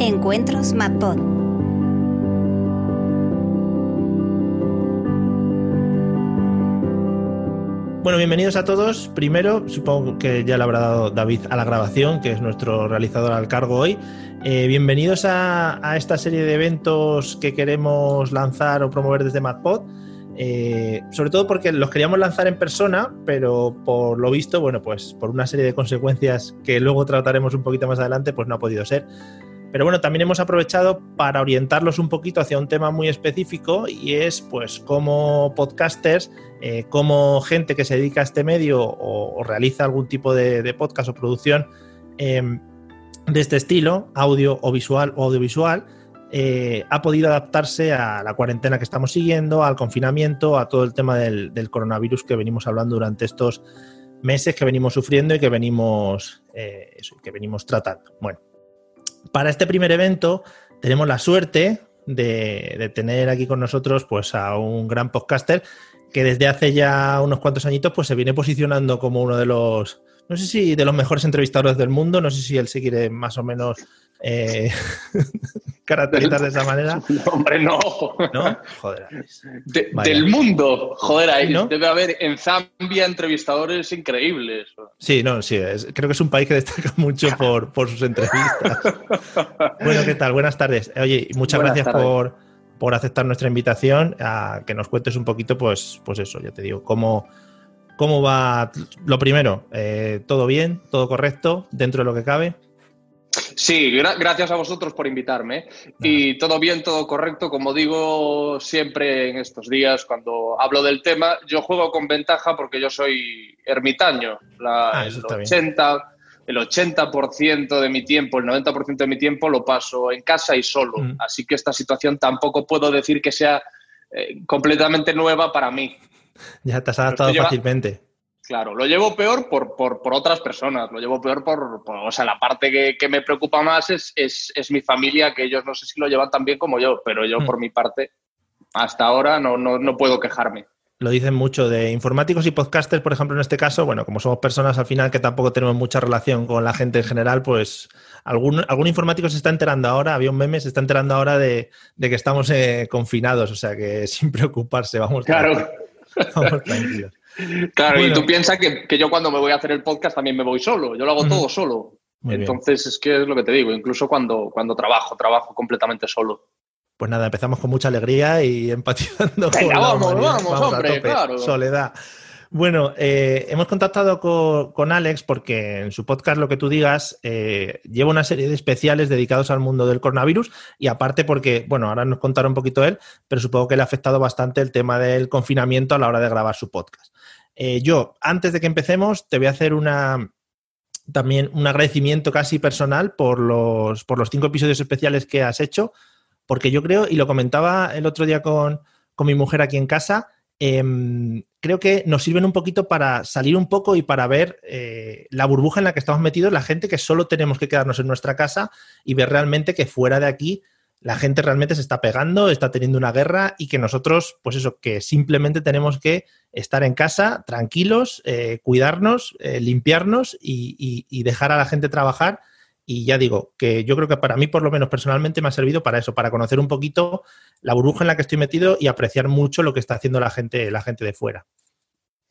Encuentros MadPod. Bueno, bienvenidos a todos. Primero, supongo que ya le habrá dado David a la grabación, que es nuestro realizador al cargo hoy. Eh, bienvenidos a, esta serie de eventos que queremos lanzar o promover desde MadPod. Eh, sobre todo porque los queríamos lanzar en persona, pero por lo visto, bueno, pues por una serie de consecuencias que luego trataremos un poquito más adelante, pues no ha podido ser. Pero bueno, también hemos aprovechado para orientarlos un poquito hacia un tema muy específico y es pues cómo podcasters, eh, como gente que se dedica a este medio o, realiza algún tipo de, podcast o producción eh, de este estilo, audio o visual o audiovisual, eh, ha podido adaptarse a la cuarentena que estamos siguiendo, al confinamiento, a todo el tema del, coronavirus que venimos hablando durante estos meses que venimos sufriendo y que venimos, eh, que venimos tratando. Bueno, para este primer evento tenemos la suerte de, tener aquí con nosotros pues, a un gran podcaster que desde hace ya unos cuantos añitos pues, se viene posicionando como uno de los, no sé si de los mejores entrevistadores del mundo, no sé si él se quiere más o menos eh, caracterizar de esa manera. No, hombre, no. ¿No? Joder. De, del mundo. Joder, ahí ¿no? debe haber en Zambia entrevistadores increíbles. Sí, no, sí. Es, creo que es un país que destaca mucho por, por sus entrevistas. bueno, ¿qué tal? Buenas tardes. Oye, muchas Buenas gracias por, por aceptar nuestra invitación a que nos cuentes un poquito, pues, pues eso, ya te digo, cómo, cómo va. Lo primero, eh, ¿todo bien? ¿Todo correcto? ¿Dentro de lo que cabe? Sí, gra gracias a vosotros por invitarme. Y todo bien, todo correcto. Como digo siempre en estos días, cuando hablo del tema, yo juego con ventaja porque yo soy ermitaño. La, ah, el, 80, el 80% de mi tiempo, el 90% de mi tiempo lo paso en casa y solo. Mm. Así que esta situación tampoco puedo decir que sea eh, completamente nueva para mí. Ya te has adaptado fácilmente. Claro, lo llevo peor por, por, por, otras personas, lo llevo peor por, por o sea, la parte que, que me preocupa más es, es, es, mi familia, que ellos no sé si lo llevan tan bien como yo, pero yo mm. por mi parte, hasta ahora no, no, no puedo quejarme lo dicen mucho de informáticos y podcasters, por ejemplo, en este caso, bueno, como somos personas al final que tampoco tenemos mucha relación con la gente en general, pues algún, algún informático se está enterando ahora, había un meme, se está enterando ahora de, de que estamos eh, confinados, o sea que sin preocuparse, vamos, claro. tranquilos, vamos tranquilos. Claro, bueno. y tú piensas que, que, yo cuando me voy a hacer el podcast también me voy solo, yo lo hago uh -huh. todo solo. Muy Entonces bien. es que es lo que te digo, incluso cuando, cuando trabajo, trabajo completamente solo. Pues nada, empezamos con mucha alegría y empatizando Venga, con vamos, la vamos, vamos, hombre, tope. claro. Soledad. Bueno, eh, hemos contactado con, con, Alex porque en su podcast Lo que tú digas eh, lleva una serie de especiales dedicados al mundo del coronavirus y aparte porque, bueno, ahora nos contará un poquito él, pero supongo que le ha afectado bastante el tema del confinamiento a la hora de grabar su podcast. Eh, yo, antes de que empecemos, te voy a hacer una, también un agradecimiento casi personal por los, por los cinco episodios especiales que has hecho, porque yo creo, y lo comentaba el otro día con, con mi mujer aquí en casa, eh, creo que nos sirven un poquito para salir un poco y para ver eh, la burbuja en la que estamos metidos, la gente que solo tenemos que quedarnos en nuestra casa y ver realmente que fuera de aquí la gente realmente se está pegando, está teniendo una guerra y que nosotros, pues eso, que simplemente tenemos que estar en casa tranquilos, eh, cuidarnos, eh, limpiarnos y, y, y, dejar a la gente trabajar. Y ya digo, que yo creo que para mí, por lo menos personalmente, me ha servido para eso, para conocer un poquito la burbuja en la que estoy metido y apreciar mucho lo que está haciendo la gente, la gente de fuera.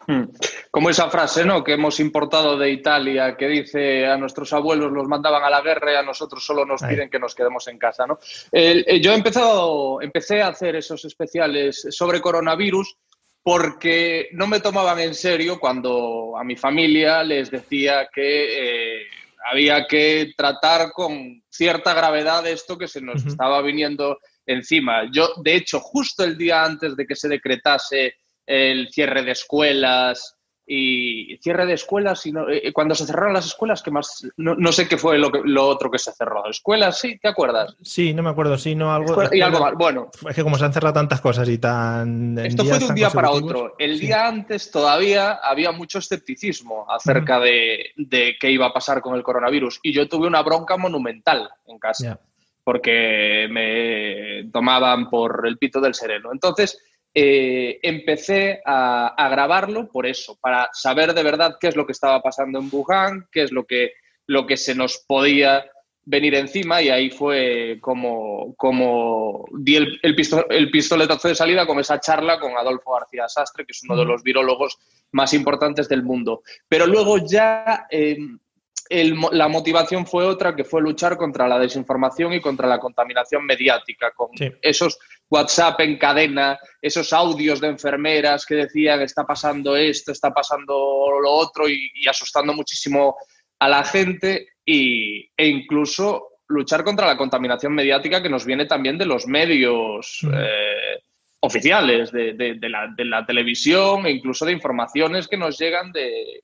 Hmm. Como esa frase, ¿no? Que hemos importado de Italia, que dice a nuestros abuelos los mandaban a la guerra y a nosotros solo nos piden que nos quedemos en casa, ¿no? Eh, yo he empezado, empecé a hacer esos especiales sobre coronavirus porque no me tomaban en serio cuando a mi familia les decía que eh, había que tratar con cierta gravedad esto que se nos uh -huh. estaba viniendo encima. Yo, de hecho, justo el día antes de que se decretase el cierre de escuelas y cierre de escuelas y no, eh, cuando se cerraron las escuelas que más no, no sé qué fue lo, que, lo, otro que se cerró. Escuelas sí te acuerdas sí no me acuerdo sí no algo Escuela, y algo más bueno. Es que como se han cerrado tantas cosas y tan esto fue de un día para otro. El sí. día antes todavía había mucho escepticismo acerca uh -huh. de, de, qué iba a pasar con el coronavirus y yo tuve una bronca monumental en casa yeah. porque me tomaban por el pito del sereno. Entonces eh, empecé a, a, grabarlo por eso, para saber de verdad qué es lo que estaba pasando en Wuhan, qué es lo que, lo que se nos podía venir encima y ahí fue como, como di el, el, pistoletazo de salida con esa charla con Adolfo García Sastre, que es uno de los virólogos más importantes del mundo. Pero luego ya em, la motivación fue otra, que fue luchar contra la desinformación y contra la contaminación mediática, con esos WhatsApp en cadena, esos audios de enfermeras que decían está pasando esto, está pasando lo otro y, y asustando muchísimo a la gente y, e incluso luchar contra la contaminación mediática que nos viene también de los medios eh, oficiales, de, la, televisión e incluso de informaciones que nos llegan de,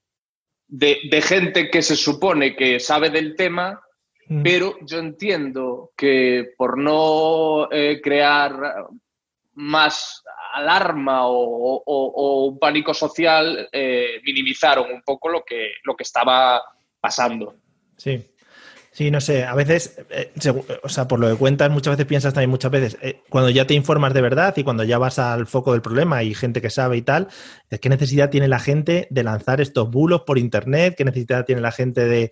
gente que se supone que sabe del tema, pero yo entiendo que por no eh, crear más alarma o, un pánico social, eh, minimizaron un poco lo que, lo que estaba pasando. Sí. Sí, no sé, a veces, eh, o sea, por lo que cuentas, muchas veces piensas también muchas veces, eh, cuando ya te informas de verdad y cuando ya vas al foco del problema y gente que sabe y tal, ¿qué necesidad tiene la gente de lanzar estos bulos por internet? ¿Qué necesidad tiene la gente de,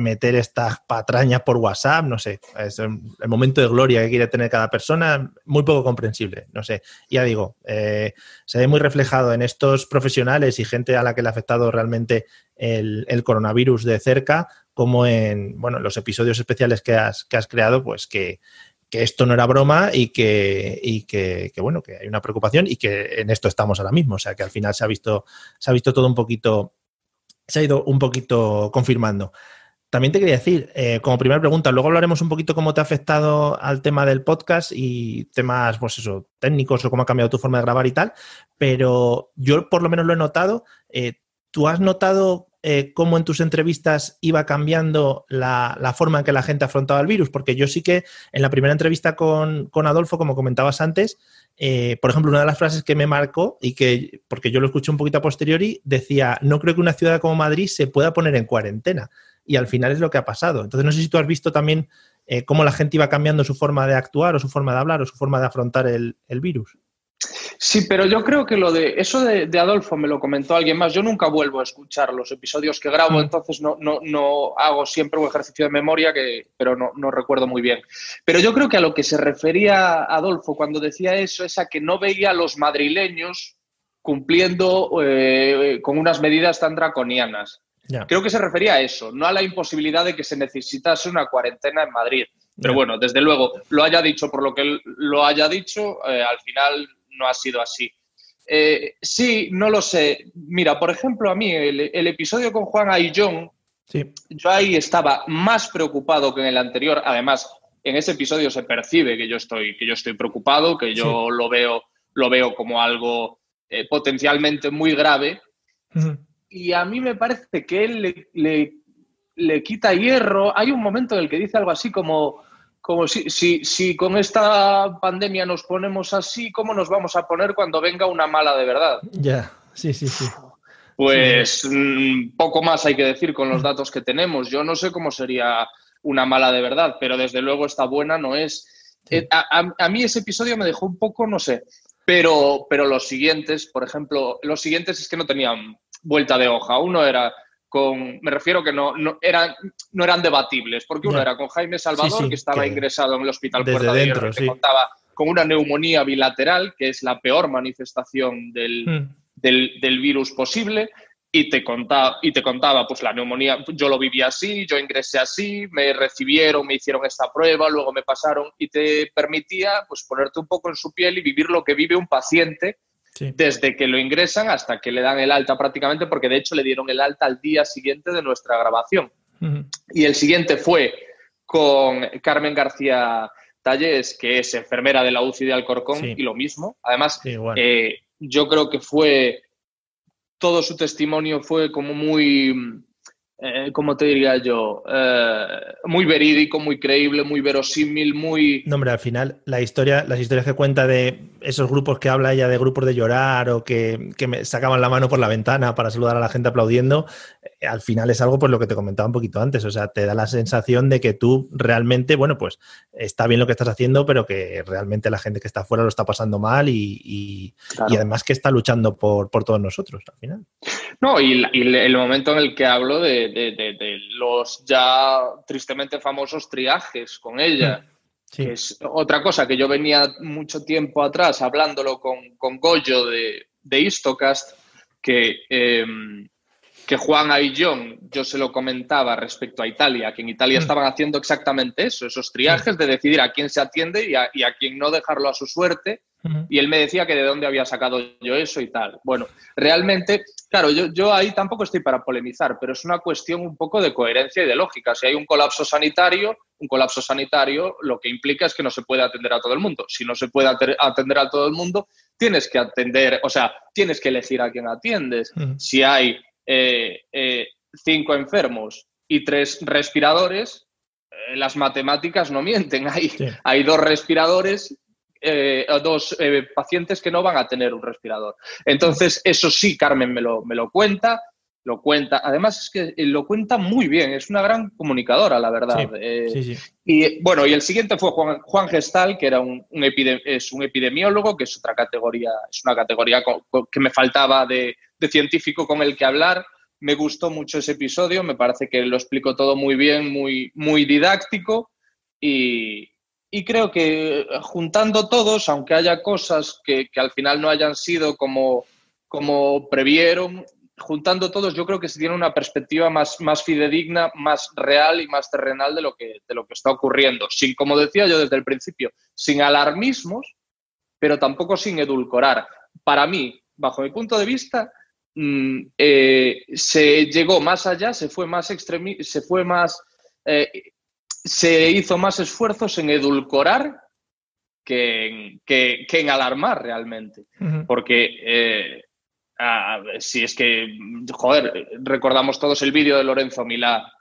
meter estas patrañas por WhatsApp? No sé, es el momento de gloria que quiere tener cada persona, muy poco comprensible, no sé. Ya digo, eh, se ve muy reflejado en estos profesionales y gente a la que le ha afectado realmente el, el coronavirus de cerca como en bueno, los episodios especiales que has, que has creado, pues que, esto no era broma y, que, y que, bueno, que hay una preocupación y que en esto estamos ahora mismo. O sea que al final se ha visto, se ha visto todo un poquito, se ha ido un poquito confirmando. También te quería decir, eh, como primera pregunta, luego hablaremos un poquito cómo te ha afectado al tema del podcast y temas, pues eso, técnicos o cómo ha cambiado tu forma de grabar y tal, pero yo por lo menos lo he notado. Eh, ¿Tú has notado eh, cómo en tus entrevistas iba cambiando la, forma en que la gente afrontaba el virus, porque yo sí que en la primera entrevista con, Adolfo, como comentabas antes, eh, por ejemplo, una de las frases que me marcó y que, porque yo lo escuché un poquito a posteriori, decía, no creo que una ciudad como Madrid se pueda poner en cuarentena. Y al final es lo que ha pasado. Entonces, no sé si tú has visto también eh, cómo la gente iba cambiando su forma de actuar o su forma de hablar o su forma de afrontar el virus. Sí, pero yo creo que lo de eso de, Adolfo me lo comentó alguien más. Yo nunca vuelvo a escuchar los episodios que grabo, mm. entonces no, no, no, hago siempre un ejercicio de memoria, que, pero no, no, recuerdo muy bien. Pero yo creo que a lo que se refería Adolfo cuando decía eso es a que no veía a los madrileños cumpliendo eh, con unas medidas tan draconianas. Creo que se refería a eso, no a la imposibilidad de que se necesitase una cuarentena en Madrid. Pero bueno, desde luego, lo haya dicho por lo que lo haya dicho, eh, al final no ha sido así. Eh, sí, no lo sé. Mira, por ejemplo, a mí el, episodio con Juan Ayllón, sí. yo ahí estaba más preocupado que en el anterior. Además, en ese episodio se percibe que yo estoy, que yo estoy preocupado, que yo lo, veo, lo veo como algo eh, potencialmente muy grave. Y a mí me parece que él le, le quita hierro. Hay un momento en el que dice algo así como como si, si, si, con esta pandemia nos ponemos así, ¿cómo nos vamos a poner cuando venga una mala de verdad? Ya, sí, sí, sí. Pues mm, poco más hay que decir con los datos que tenemos. Yo no sé cómo sería una mala de verdad, pero desde luego esta buena no es. Eh, a, mí ese episodio me dejó un poco, no sé, pero, pero los siguientes, por ejemplo, los siguientes es que no tenían vuelta de hoja. Uno era me refiero que no, no, eran, no eran debatibles, porque uno era con Jaime Salvador, que estaba ingresado en el hospital Puerta de Hierro, que contaba con una neumonía bilateral, que es la peor manifestación del, hmm. del, del virus posible, y te contaba, y te contaba, pues la neumonía, yo lo viví así, yo ingresé así, me recibieron, me hicieron esta prueba, luego me pasaron y te permitía pues ponerte un poco en su piel y vivir lo que vive un paciente desde que lo ingresan hasta que le dan el alta prácticamente, porque de hecho le dieron el alta al día siguiente de nuestra grabación. Y el siguiente fue con Carmen García Talles, que es enfermera de la UCI de Alcorcón, y lo mismo. Además, eh, yo creo que fue, todo su testimonio fue como muy eh, como te diría yo? Eh, muy verídico, muy creíble, muy verosímil, muy... No, hombre, al final la historia, las historias que cuenta de esos grupos que habla ella de grupos de llorar o que, me sacaban la mano por la ventana para saludar a la gente aplaudiendo, eh, al final es algo por lo que te comentaba un poquito antes, o sea, te da la sensación de que tú realmente, bueno, pues está bien lo que estás haciendo, pero que realmente la gente que está afuera lo está pasando mal y, además que está luchando por, todos nosotros al final. No, y, el momento en el que hablo de de, los ya tristemente famosos triajes con ella. Que es otra cosa que yo venía mucho tiempo atrás hablándolo con, con Goyo de, de Istocast, que, em, que Juan Aillón, yo se lo comentaba respecto a Italia, que en Italia mm. estaban haciendo exactamente eso, esos triajes de decidir a quién se atiende y a, y a quién no dejarlo a su suerte y él me decía que de dónde había sacado yo eso y tal. Bueno, realmente, claro, yo, yo ahí tampoco estoy para polemizar, pero es una cuestión un poco de coherencia y de lógica. Si hay un colapso sanitario, un colapso sanitario lo que implica es que no se puede atender a todo el mundo. Si no se puede atender a todo el mundo, tienes que atender, o sea, tienes que elegir a quién atiendes. Si hay eh, eh, cinco enfermos y tres respiradores, eh, las matemáticas no mienten. Hay, hay dos respiradores dos pacientes que no van a tener un respirador. Entonces, eso sí, Carmen me lo, me lo cuenta, lo cuenta. Además, es que eh, lo cuenta muy bien, es una gran comunicadora, la verdad. Y bueno, y el siguiente fue Juan, Gestal, que era un, es un epidemiólogo, que es otra categoría, es una categoría que me faltaba de, de científico con el que hablar. Me gustó mucho ese episodio, me parece que lo explicó todo muy bien, muy, muy didáctico. Y, y creo que eh, juntando todos, aunque haya cosas que, al final no hayan sido como, como previeron, juntando todos, yo creo que se tiene una perspectiva más, más fidedigna, más real y más terrenal de lo, que, de lo que está ocurriendo. Sin, como decía yo desde el principio, sin alarmismos, pero tampoco sin edulcorar. Para mí, bajo mi punto de vista, mm, eh, se llegó más allá, se fue más extremi se fue más eh, se hizo más esfuerzos en edulcorar que en, que, alarmar realmente. Porque eh, si es que, joder, recordamos todos el vídeo de Lorenzo Milá.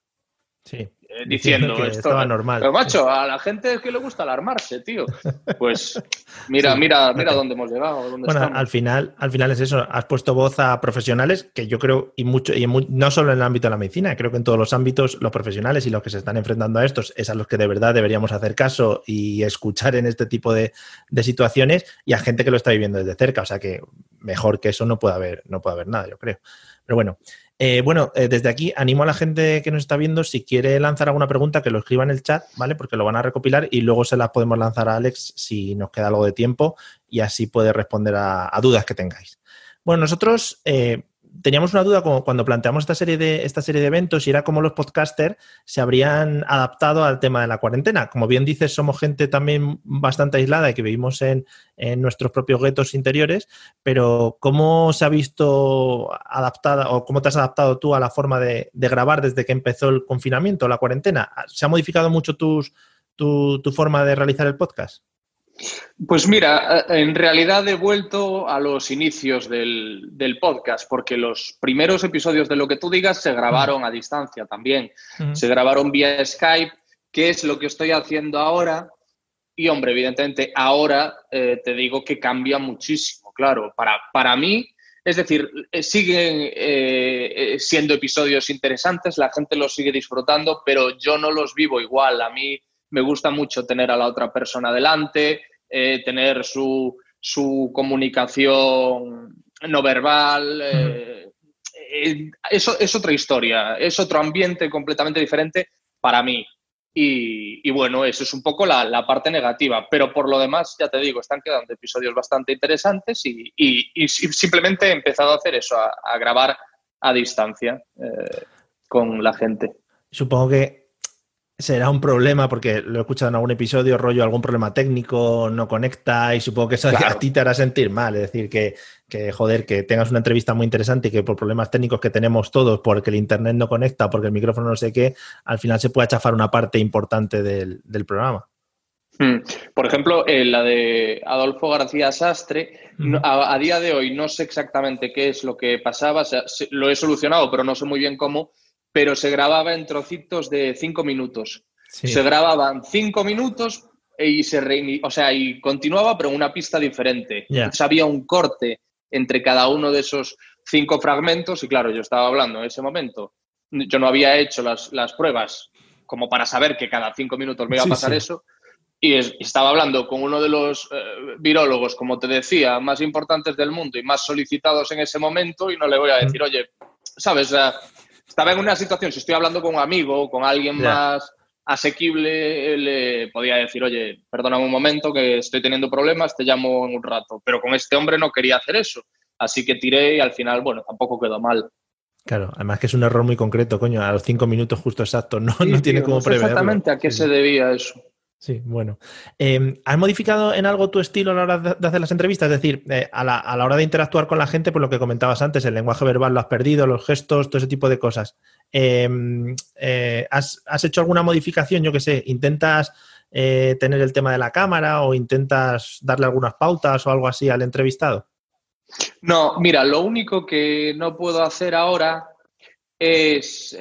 Sí. Eh, diciendo, que esto. Estaba normal. Pero macho, a la gente es que le gusta alarmarse, tío. Pues mira, mira, mira dónde hemos llegado. bueno, al final, al final es eso. Has puesto voz a profesionales que yo creo, y mucho, y no solo en el ámbito de la medicina, creo que en todos los ámbitos, los profesionales y los que se están enfrentando a estos es a los que de verdad deberíamos hacer caso y escuchar en este tipo de, de situaciones y a gente que lo está viviendo desde cerca. O sea que mejor que eso no puede haber, no puede haber nada, yo creo. Pero bueno, eh, bueno, eh, desde aquí animo a la gente que nos está viendo, si quiere lanzar alguna pregunta, que lo escriba en el chat, ¿vale? Porque lo van a recopilar y luego se las podemos lanzar a Alex si nos queda algo de tiempo y así puede responder a, dudas que tengáis. Bueno, nosotros eh, teníamos una duda cuando planteamos esta serie, de, esta serie de eventos y era cómo los podcasters se habrían adaptado al tema de la cuarentena. Como bien dices, somos gente también bastante aislada y que vivimos en, nuestros propios guetos interiores, pero ¿cómo se ha visto adaptada o cómo te has adaptado tú a la forma de, grabar desde que empezó el confinamiento, la cuarentena? ¿Se ha modificado mucho tu forma de realizar el podcast? Pues mira, eh, en realidad he vuelto a los inicios del, podcast, porque los primeros episodios de lo que tú digas se grabaron a distancia también. Se grabaron vía Skype, que es lo que estoy haciendo ahora. Y hombre, evidentemente ahora eh, te digo que cambia muchísimo, claro. Para, para mí, es decir, eh, siguen siendo episodios interesantes, la gente los sigue disfrutando, pero yo no los vivo igual. A mí me gusta mucho tener a la otra persona delante, eh, tener su, comunicación no verbal. Eh, eh, eso es otra historia, es otro ambiente completamente diferente para mí. Y, bueno, eso es un poco la, parte negativa, pero por lo demás, ya te digo, están quedando episodios bastante interesantes y, simplemente he empezado a hacer eso, a, grabar a distancia con la gente. Supongo que será un problema porque lo he escuchado en algún episodio, rollo, algún problema técnico, no conecta y supongo que eso a ti te hará sentir mal. Es decir, que, que, joder, que tengas una entrevista muy interesante y que por problemas técnicos que tenemos todos, porque el internet no conecta, porque el micrófono no sé qué, al final se puede achafar una parte importante del, programa. Hmm. Por ejemplo, la de Adolfo García Sastre, a, día de hoy no sé exactamente qué es lo que pasaba, lo he solucionado, pero no sé muy bien cómo, pero se grababa en trocitos de cinco minutos. Se grababan cinco minutos y se o sea, y continuaba, pero en una pista diferente. había un corte entre cada uno de esos cinco fragmentos y claro, yo estaba hablando en ese momento. Yo no había hecho las, pruebas como para saber que cada cinco minutos me iba a pasar eso. Y estaba hablando con uno de los eh, virólogos, como te decía, más importantes del mundo y más solicitados en ese momento y no le voy a decir, oye, ¿sabes? Estaba en una situación, si estoy hablando con un amigo, con alguien más asequible, le podía decir, oye, perdóname un momento que estoy teniendo problemas, te llamo en un rato. Pero con este hombre no quería hacer eso. Así que tiré y al final, bueno, tampoco quedó mal. Claro, además que es un error muy concreto, coño, a los cinco minutos justo exacto, no, no tiene como preverlo. Exactamente a qué se debía eso. Sí, bueno. Em, ¿Has modificado en algo tu estilo a la hora de hacer las entrevistas? Es decir, eh, a, la, a, la, hora de interactuar con la gente, por lo que comentabas antes, el lenguaje verbal lo has perdido, los gestos, todo ese tipo de cosas. Em, eh, ¿has, ¿has, hecho alguna modificación? Yo qué sé, ¿intentas eh, tener el tema de la cámara o intentas darle algunas pautas o algo así al entrevistado? No, mira, lo único que no puedo hacer ahora es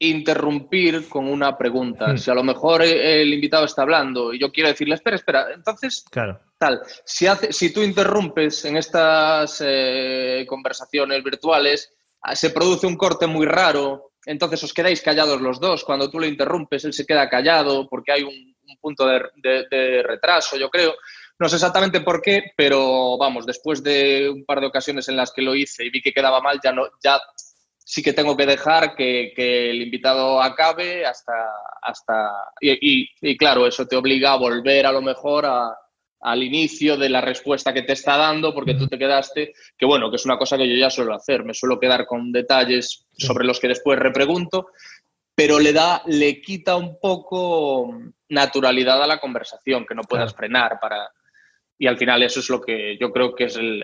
interrumpir con una pregunta. Hmm. Si a lo mejor el invitado está hablando y yo quiero decirle, espera, espera, entonces, claro. tal, si, hace, si tú interrumpes en estas eh, conversaciones virtuales, ah, se produce un corte muy raro, entonces os quedáis callados los dos. Cuando tú lo interrumpes, él se queda callado porque hay un, punto de, de, retraso, yo creo. No sé exactamente por qué, pero vamos, después de un par de ocasiones en las que lo hice y vi que quedaba mal, ya no, ya sí que tengo que dejar que, el invitado acabe hasta... hasta y, claro, eso te obliga a volver a lo mejor al inicio de la respuesta que te está dando, porque tú te quedaste, que bueno, que es una cosa que yo ya suelo hacer, me suelo quedar con detalles sobre los que después repregunto, pero le da, le quita un poco naturalidad a la conversación, que no puedas frenar para... Y al final eso es lo que yo creo que es el,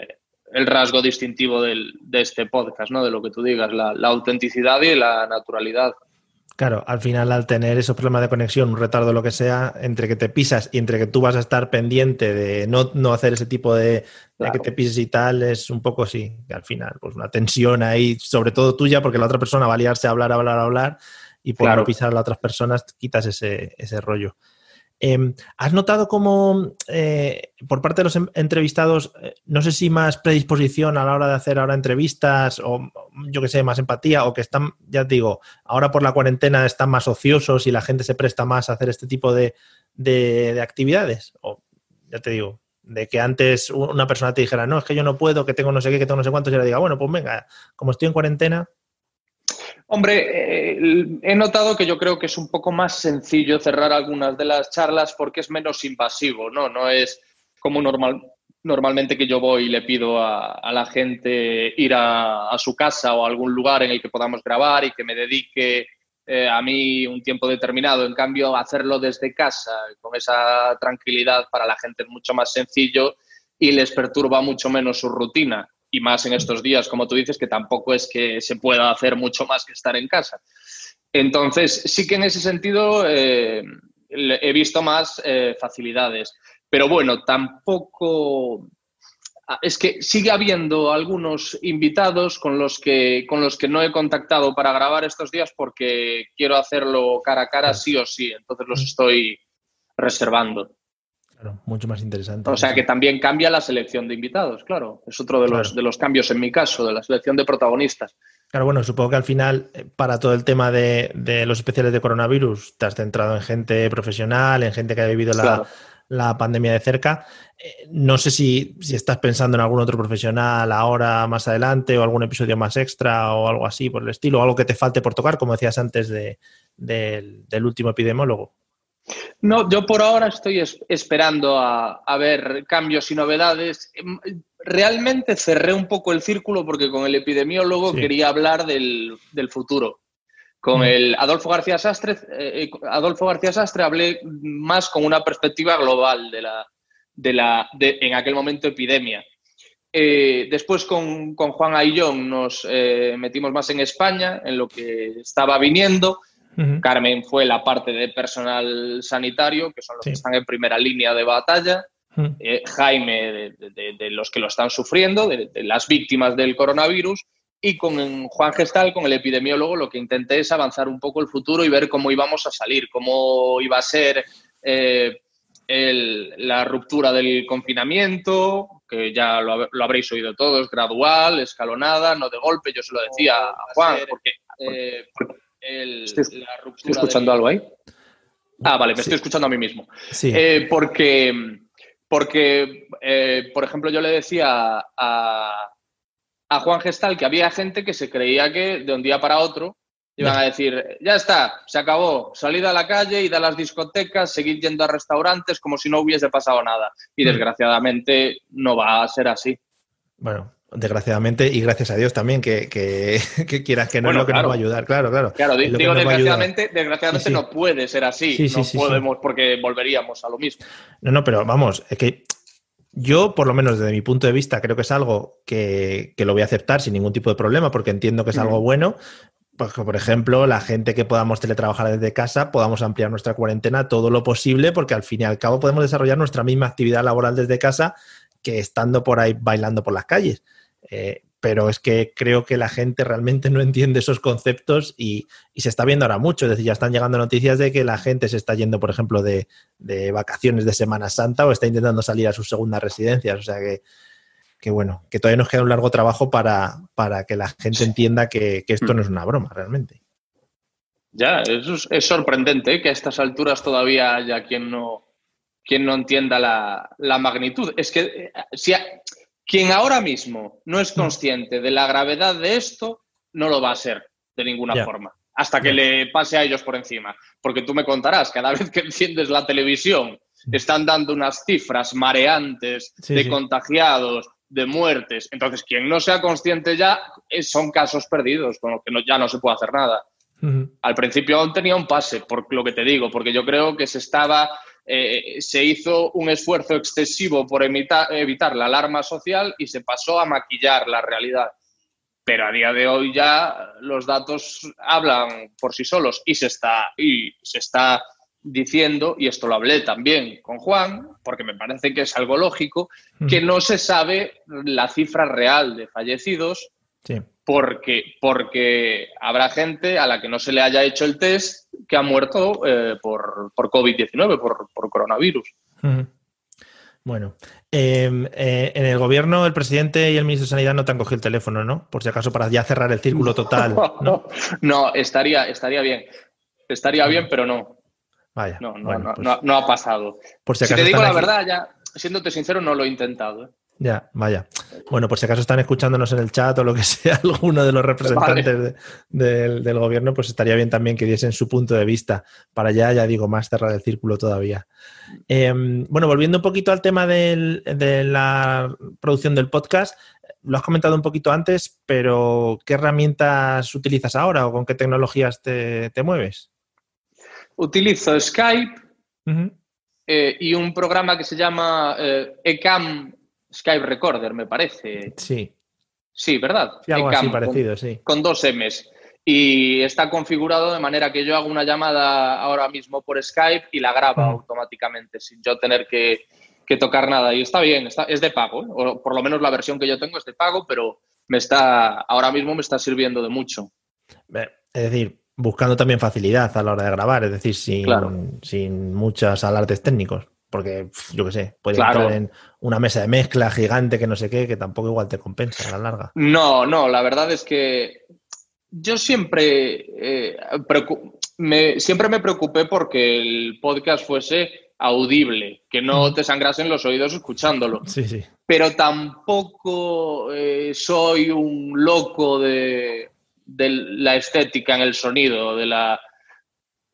el rasgo distintivo del, de este podcast, ¿no? De lo que tú digas, la, autenticidad y la naturalidad. Claro, al final al tener esos problemas de conexión, un retardo, lo que sea, entre que te pisas y entre que tú vas a estar pendiente de no, no hacer ese tipo de, que te pises y tal, es un poco sí, al final, pues una tensión ahí, sobre todo tuya, porque la otra persona va a liarse a hablar, a hablar, a hablar, y por no pisar a las otras personas quitas ese, ese rollo. Em, ¿Has notado cómo eh, por parte de los entrevistados, eh, no sé si más predisposición a la hora de hacer ahora entrevistas o yo que sé, más empatía o que están, ya te digo, ahora por la cuarentena están más ociosos y la gente se presta más a hacer este tipo de, actividades? O ya te digo, de que antes una persona te dijera, no, es que yo no puedo, que tengo no sé qué, que tengo no sé cuántos, y le diga, bueno, pues venga, como estoy en cuarentena, Hombre, eh, he notado que yo creo que es un poco más sencillo cerrar algunas de las charlas porque es menos invasivo, ¿no? No es como normal, normalmente que yo voy y le pido a, la gente ir a, su casa o a algún lugar en el que podamos grabar y que me dedique eh, a mí un tiempo determinado. En cambio, hacerlo desde casa, con esa tranquilidad para la gente es mucho más sencillo y les perturba mucho menos su rutina y más en estos días, como tú dices, que tampoco es que se pueda hacer mucho más que estar en casa. Entonces, sí que en ese sentido eh, he visto más eh, facilidades. Pero bueno, tampoco... Ah, es que sigue habiendo algunos invitados con los, que, con los que no he contactado para grabar estos días porque quiero hacerlo cara a cara sí o sí. Entonces los estoy reservando mucho más interesante. O sea que también cambia la selección de invitados, claro. Es otro de los, de los cambios en mi caso, de la selección de protagonistas. Claro, bueno, supongo que al final, eh, para todo el tema de, los especiales de coronavirus, te has centrado en gente profesional, en gente que ha vivido la, pandemia de cerca. Eh, no sé si, estás pensando en algún otro profesional ahora, más adelante, o algún episodio más extra, o algo así por el estilo, o algo que te falte por tocar, como decías antes del último epidemiólogo. No, yo por ahora estoy esperando a, ver cambios y novedades. Em, realmente cerré un poco el círculo porque con el epidemiólogo quería hablar del, futuro. Con mm. el Adolfo García Sastre, eh, eh, Adolfo García Sastre hablé más con una perspectiva global de la, de la en aquel momento epidemia. Eh, después con, Juan Ayllón nos metimos más en España, en lo que estaba viniendo Carmen fue la parte de personal sanitario, que son los que están en primera línea de batalla. Eh, Jaime, de, los que lo están sufriendo, de, las víctimas del coronavirus. Y con Juan Gestal, con el epidemiólogo, lo que intenté es avanzar un poco el futuro y ver cómo íbamos a salir, cómo iba a ser eh, la ruptura del confinamiento, que ya lo, habréis oído todos, gradual, escalonada, no de golpe. Yo se lo decía a Juan, porque, eh, estoy, escuchando algo ahí? Ah, vale, me estoy escuchando a mí mismo. Eh, porque, porque eh, por ejemplo, yo le decía a, a Juan Gestal que había gente que se creía que de un día para otro iban a decir, ya está, se acabó, salid a la calle, id a las discotecas, seguid yendo a restaurantes como si no hubiese pasado nada. Y mm. desgraciadamente no va a ser así. Bueno, desgraciadamente, y gracias a Dios también, que, quieras que no es lo que nos va a ayudar, claro, claro. Claro, digo, desgraciadamente, desgraciadamente no puede ser así, no podemos porque volveríamos a lo mismo. No, no, pero vamos, es que yo, por lo menos desde mi punto de vista, creo que es algo que, lo voy a aceptar sin ningún tipo de problema, porque entiendo que es algo bueno. Pues, por ejemplo, la gente que podamos teletrabajar desde casa, podamos ampliar nuestra cuarentena todo lo posible, porque al fin y al cabo podemos desarrollar nuestra misma actividad laboral desde casa que estando por ahí bailando por las calles. Eh, pero es que creo que la gente realmente no entiende esos conceptos y, se está viendo ahora mucho. Es decir, ya están llegando noticias de que la gente se está yendo, por ejemplo, de, vacaciones de Semana Santa o está intentando salir a sus segundas residencias. O sea que, bueno, que todavía nos queda un largo trabajo para, para que la gente entienda que, esto no es una broma realmente. Ya, eso es, sorprendente ¿eh? que a estas alturas todavía haya quien no, quien no entienda la, magnitud. Es que eh, si, quien ahora mismo no es mm. consciente de la gravedad de esto, no lo va a ser de ninguna forma, hasta que le pase a ellos por encima. Porque tú me contarás, cada vez que enciendes la televisión, están dando unas cifras mareantes de contagiados, de muertes. Entonces, quien no sea consciente ya, son casos perdidos, con los que ya no se puede hacer nada. Al principio aún tenía un pase, por lo que te digo, porque yo creo que se estaba eh, se hizo un esfuerzo excesivo por evitar la alarma social y se pasó a maquillar la realidad. Pero a día de hoy ya los datos hablan por sí solos y se está, y se está diciendo, y esto lo hablé también con Juan, porque me parece que es algo lógico, que no se sabe la cifra real de fallecidos porque, porque habrá gente a la que no se le haya hecho el test que ha muerto eh, por, por COVID-19, por, por, coronavirus. Bueno, em, eh, en el gobierno el presidente y el ministro de Sanidad no te han cogido el teléfono, ¿no? Por si acaso para ya cerrar el círculo total. No, no, estaría, estaría bien. Estaría bien, pero no. Vaya. No, no, no, pues no, ha pasado. Por si, te digo la verdad, ya, siéndote sincero, no lo he intentado. Ya, vaya. Bueno, por si acaso están escuchándonos en el chat o lo que sea, alguno de los representantes del, gobierno, pues estaría bien también que diesen su punto de vista para ya, ya digo, más cerrar el círculo todavía. Em, bueno, volviendo un poquito al tema de la producción del podcast, lo has comentado un poquito antes, pero ¿qué herramientas utilizas ahora o con qué tecnologías te, mueves? Utilizo Skype eh, y un programa que se llama eh, Ecam Skype Recorder, me parece. Sí. Sí, ¿verdad? Sí, algo así parecido, sí. Con dos M's. Y está configurado de manera que yo hago una llamada ahora mismo por Skype y la graba automáticamente, sin yo tener que, tocar nada. Y está bien, está, es de pago, ¿eh? o por lo menos la versión que yo tengo es de pago, pero me está, ahora mismo me está sirviendo de mucho. Es decir, buscando también facilidad a la hora de grabar, es decir, sin, sin muchos alardes técnicos porque yo qué sé, puede entrar en una mesa de mezcla gigante que no sé qué, que tampoco igual te compensa a la larga. No, no, la verdad es que yo siempre, eh, me, siempre me preocupé porque el podcast fuese audible, que no te sangrasen los oídos escuchándolo. Sí, sí. Pero tampoco eh, soy un loco de, de, la estética en el sonido, de la...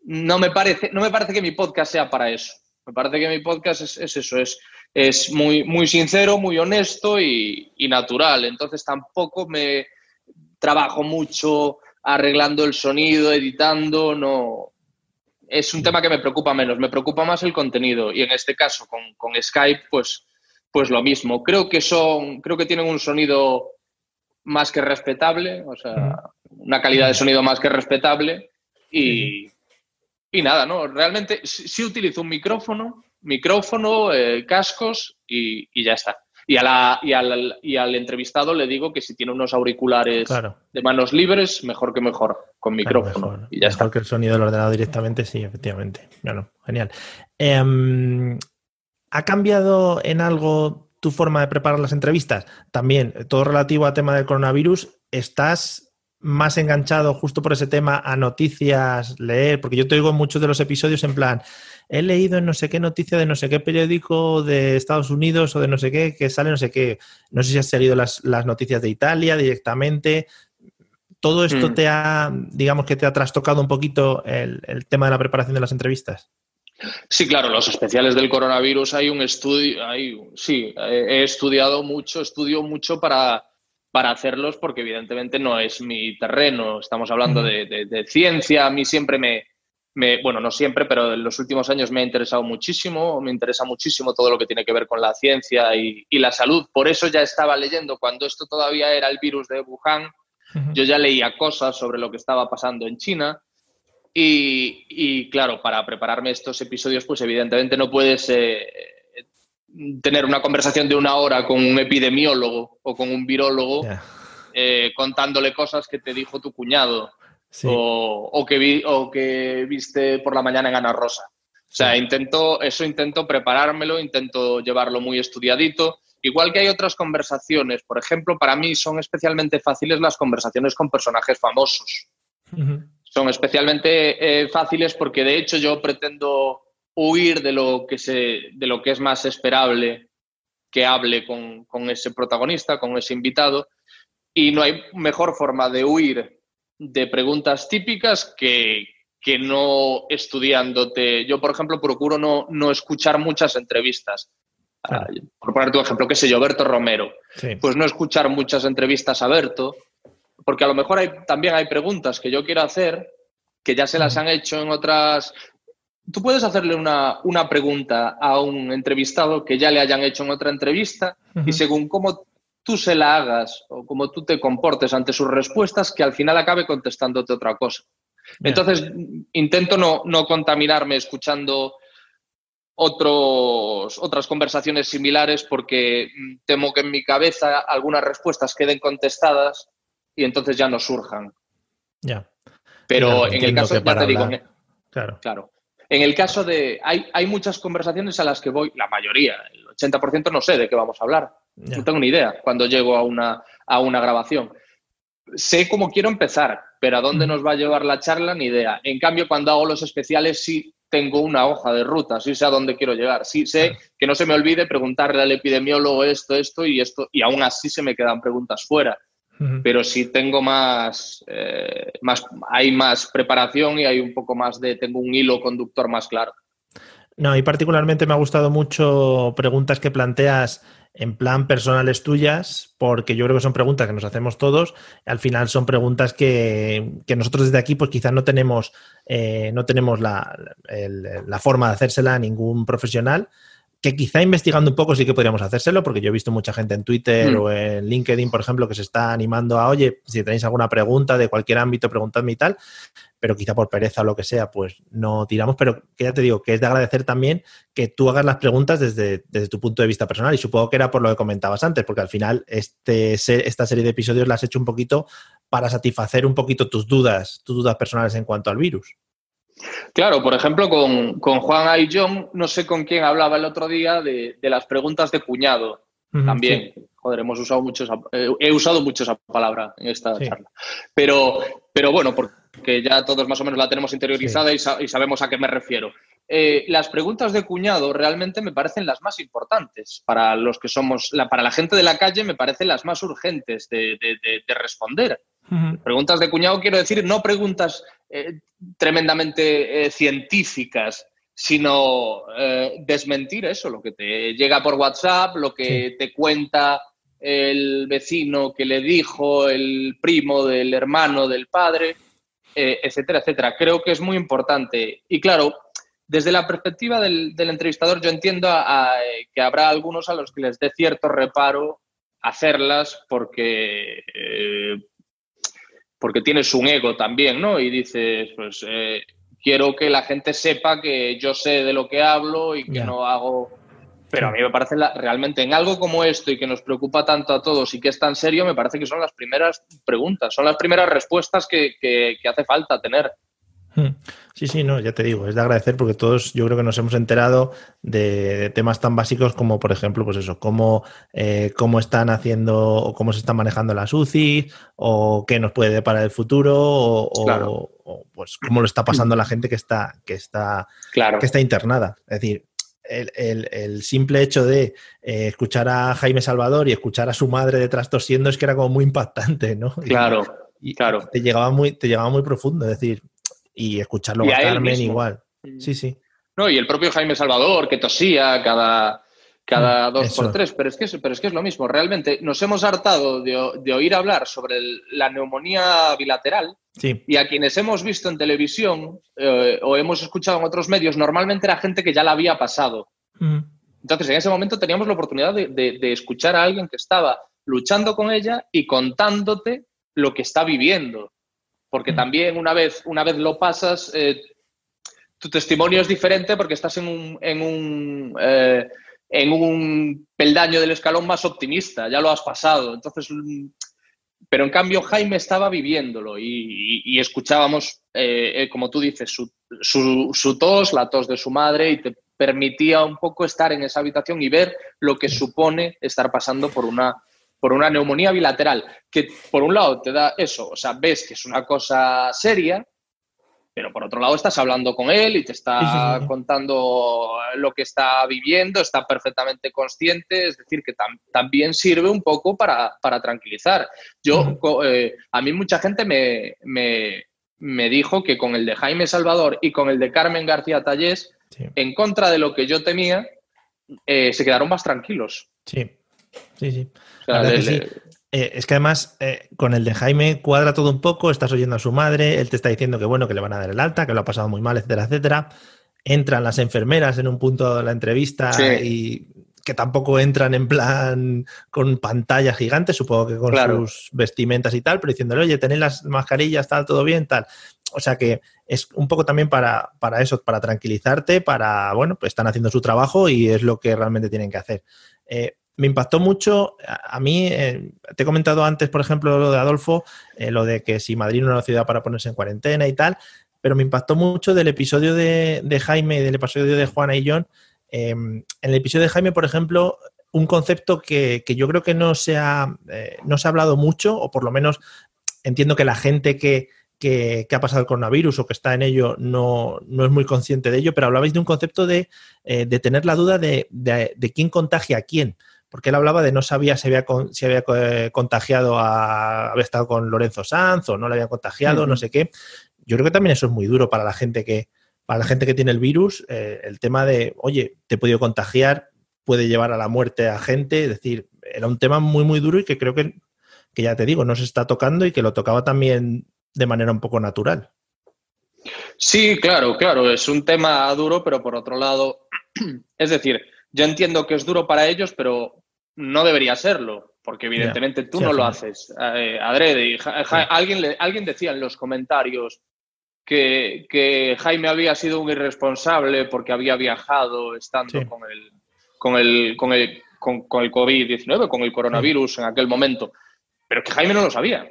No me, parece, no me parece que mi podcast sea para eso. Me parece que mi podcast es, eso, es, es muy, muy sincero, muy honesto y, natural. Entonces tampoco me trabajo mucho arreglando el sonido, editando, no. Es un tema que me preocupa menos, me preocupa más el contenido. Y en este caso, con, Skype, pues, pues lo mismo. Creo que son, creo que tienen un sonido más que respetable, o sea, una calidad de sonido más que respetable. Y, y nada, ¿no? Realmente sí, utilizo un micrófono, micrófono, eh, cascos y, ya está. Y, a la, y, al, y, al, entrevistado le digo que si tiene unos auriculares de manos libres, mejor que mejor, con micrófono. y ya mejor que el sonido del ordenador directamente, sí, efectivamente. Bueno, genial. Em, ¿Ha cambiado en algo tu forma de preparar las entrevistas? También, todo relativo al tema del coronavirus, ¿estás más enganchado justo por ese tema a noticias, leer, porque yo te oigo muchos de los episodios en plan, he leído en no sé qué noticia de no sé qué periódico de Estados Unidos o de no sé qué, que sale no sé qué, no sé si has seguido las, noticias de Italia directamente. ¿Todo esto mm. te ha, digamos que te ha trastocado un poquito el, tema de la preparación de las entrevistas? Sí, claro, los especiales del coronavirus hay un estudio, hay, sí, he estudiado mucho, estudio mucho para, para hacerlos porque evidentemente no es mi terreno. Estamos hablando de, ciencia. A mí siempre me, me, bueno, no siempre, pero en los últimos años me ha interesado muchísimo. Me interesa muchísimo todo lo que tiene que ver con la ciencia y, la salud. Por eso ya estaba leyendo cuando esto todavía era el virus de Wuhan. Yo ya leía cosas sobre lo que estaba pasando en China. Y, claro, para prepararme estos episodios, pues evidentemente no puedes eh, tener una conversación de una hora con un epidemiólogo o con un virólogo eh, contándole cosas que te dijo tu cuñado o, que vi, o que viste por la mañana en Ana Rosa. O sea, intento, eso intento preparármelo, intento llevarlo muy estudiadito. Igual que hay otras conversaciones, por ejemplo, para mí son especialmente fáciles las conversaciones con personajes famosos. Son especialmente eh, fáciles porque de hecho yo pretendo huir de lo que, se, de lo que es más esperable que hable con, ese protagonista, con ese invitado. Y no hay mejor forma de huir de preguntas típicas que, que no estudiándote. Yo, por ejemplo, procuro no, no escuchar muchas entrevistas. Ah, por poner tu ejemplo, qué sé yo, Berto Romero. Pues no escuchar muchas entrevistas a Berto, porque a lo mejor hay, también hay preguntas que yo quiero hacer que ya se las han hecho en otras tú puedes hacerle una, pregunta a un entrevistado que ya le hayan hecho en otra entrevista y según cómo tú se la hagas o cómo tú te comportes ante sus respuestas, que al final acabe contestándote otra cosa. Entonces, intento no, no, contaminarme escuchando otros, otras conversaciones similares porque temo que en mi cabeza algunas respuestas queden contestadas y entonces ya no surjan. Ya. Pero en el caso, ya te digo, claro. claro. En el caso de. Hay, hay muchas conversaciones a las que voy, la mayoría, el 80% no sé de qué vamos a hablar. No tengo ni idea cuando llego a una, a una grabación. Sé cómo quiero empezar, pero a dónde nos va a llevar la charla, ni idea. En cambio, cuando hago los especiales, sí tengo una hoja de ruta, sí sé a dónde quiero llegar, sí sé que no se me olvide preguntarle al epidemiólogo esto, esto y esto, y aún así se me quedan preguntas fuera pero sí tengo más, eh, más, hay más preparación y hay un poco más de, tengo un hilo conductor más claro. No, y particularmente me ha gustado mucho preguntas que planteas en plan personales tuyas, porque yo creo que son preguntas que nos hacemos todos. Al final son preguntas que, nosotros desde aquí, pues quizás no tenemos, eh, no tenemos la, la, forma de hacérsela a ningún profesional, que quizá investigando un poco sí que podríamos hacérselo, porque yo he visto mucha gente en Twitter mm. o en LinkedIn, por ejemplo, que se está animando a, oye, si tenéis alguna pregunta de cualquier ámbito, preguntadme y tal, pero quizá por pereza o lo que sea, pues no tiramos, pero que ya te digo, que es de agradecer también que tú hagas las preguntas desde, desde tu punto de vista personal, y supongo que era por lo que comentabas antes, porque al final este, esta serie de episodios la has hecho un poquito para satisfacer un poquito tus dudas, tus dudas personales en cuanto al virus. Claro, por ejemplo, con, Juan Ayllón, no sé con quién hablaba el otro día de, las preguntas de cuñado. También, joder, hemos usado mucho eh, he usado mucho esa palabra en esta charla. Pero, pero bueno, porque ya todos más o menos la tenemos interiorizada y, sabemos a qué me refiero. Eh, las preguntas de cuñado realmente me parecen las más importantes para los que somos, la, para la gente de la calle me parecen las más urgentes de, de responder. Preguntas de cuñado quiero decir, no preguntas eh, tremendamente eh, científicas, sino eh, desmentir eso, lo que te llega por WhatsApp, lo que te cuenta el vecino que le dijo, el primo del hermano del padre, etcétera, etcétera. Creo que es muy importante. Y claro, desde la perspectiva del, entrevistador, yo entiendo que habrá algunos a los que les dé cierto reparo hacerlas porque porque tienes un ego también, ¿no? Y dices, pues eh, quiero que la gente sepa que yo sé de lo que hablo y que no hago... Pero a mí me parece realmente en algo como esto y que nos preocupa tanto a todos y que es tan serio, me parece que son las primeras preguntas, son las primeras respuestas que, hace falta tener. Hmm. Sí, sí, no, ya te digo, es de agradecer porque todos yo creo que nos hemos enterado de, temas tan básicos como, por ejemplo, pues eso, cómo, eh, cómo están haciendo o cómo se están manejando las UCI o qué nos puede deparar el futuro o, pues cómo lo está pasando la gente que está, que está, que está internada. Es decir, el, simple hecho de eh, escuchar a Jaime Salvador y escuchar a su madre detrás tosiendo es que era como muy impactante, ¿no? Claro, y, claro. Te llegaba muy, te llegaba muy profundo, es decir, y escucharlo a, Carmen igual. Mm. Sí, sí. No, y el propio Jaime Salvador, que tosía cada, cada mm, dos por tres, pero es, que es, pero es que es lo mismo. Realmente nos hemos hartado de, oír hablar sobre la neumonía bilateral sí. y a quienes hemos visto en televisión eh, o hemos escuchado en otros medios, normalmente era gente que ya la había pasado. Mm. Entonces, en ese momento teníamos la oportunidad de, escuchar a alguien que estaba luchando con ella y contándote lo que está viviendo porque también una vez, una vez lo pasas, eh, tu testimonio es diferente porque estás en un, en un, eh, en un peldaño del escalón más optimista, ya lo has pasado. Entonces, mm, pero en cambio Jaime estaba viviéndolo y, escuchábamos, eh, como tú dices, su, su, su, tos, la tos de su madre y te permitía un poco estar en esa habitación y ver lo que supone estar pasando por una, por una neumonía bilateral, que por un lado te da eso, o sea, ves que es una cosa seria, pero por otro lado estás hablando con él y te está contando lo que está viviendo, está perfectamente consciente, es decir, que también sirve un poco para, tranquilizar. Yo, eh, a mí mucha gente me, me, dijo que con el de Jaime Salvador y con el de Carmen García Tallés, en contra de lo que yo temía, eh, se quedaron más tranquilos. Sí, sí, sí. Eh, es que además, eh, con el de Jaime cuadra todo un poco, estás oyendo a su madre, él te está diciendo que bueno, que le van a dar el alta, que lo ha pasado muy mal, etcétera, etcétera. Entran las enfermeras en un punto de la entrevista y que tampoco entran en plan con pantalla gigante, supongo que con sus vestimentas y tal, pero diciéndole, oye, tenéis las mascarillas, tal, todo bien, tal. O sea que es un poco también para, para eso, para tranquilizarte, para, bueno, pues están haciendo su trabajo y es lo que realmente tienen que hacer. Eh, me impactó mucho. A, mí, eh, te he comentado antes, por ejemplo, lo de Adolfo, eh, lo de que si Madrid no era una ciudad para ponerse en cuarentena y tal, pero me impactó mucho del episodio de, Jaime y del episodio de Juana y John. Em, en el episodio de Jaime, por ejemplo, un concepto que, yo creo que no se, ha, eh, no se ha hablado mucho, o por lo menos entiendo que la gente que, ha pasado el coronavirus o que está en ello no, es muy consciente de ello, pero hablabais de un concepto de, tener la duda de, de, quién contagia a quién porque él hablaba de no sabía si había, si había eh, contagiado a, había estado con Lorenzo Sanz o no le había contagiado, no sé qué. Yo creo que también eso es muy duro para la gente que, para la gente que tiene el virus, eh, el tema de, oye, te he podido contagiar, puede llevar a la muerte a gente, es decir, era un tema muy, muy duro y que creo que, que ya te digo, no se está tocando y que lo tocaba también de manera un poco natural. Sí, claro, claro, es un tema duro, pero por otro lado, es decir, yo entiendo que es duro para ellos, pero no debería serlo, porque evidentemente tú no lo haces eh, adrede. alguien, alguien decía en los comentarios que, Jaime había sido un irresponsable porque había viajado estando con el, con el, con el, con, el COVID-19, con el coronavirus en aquel momento, pero que Jaime no lo sabía.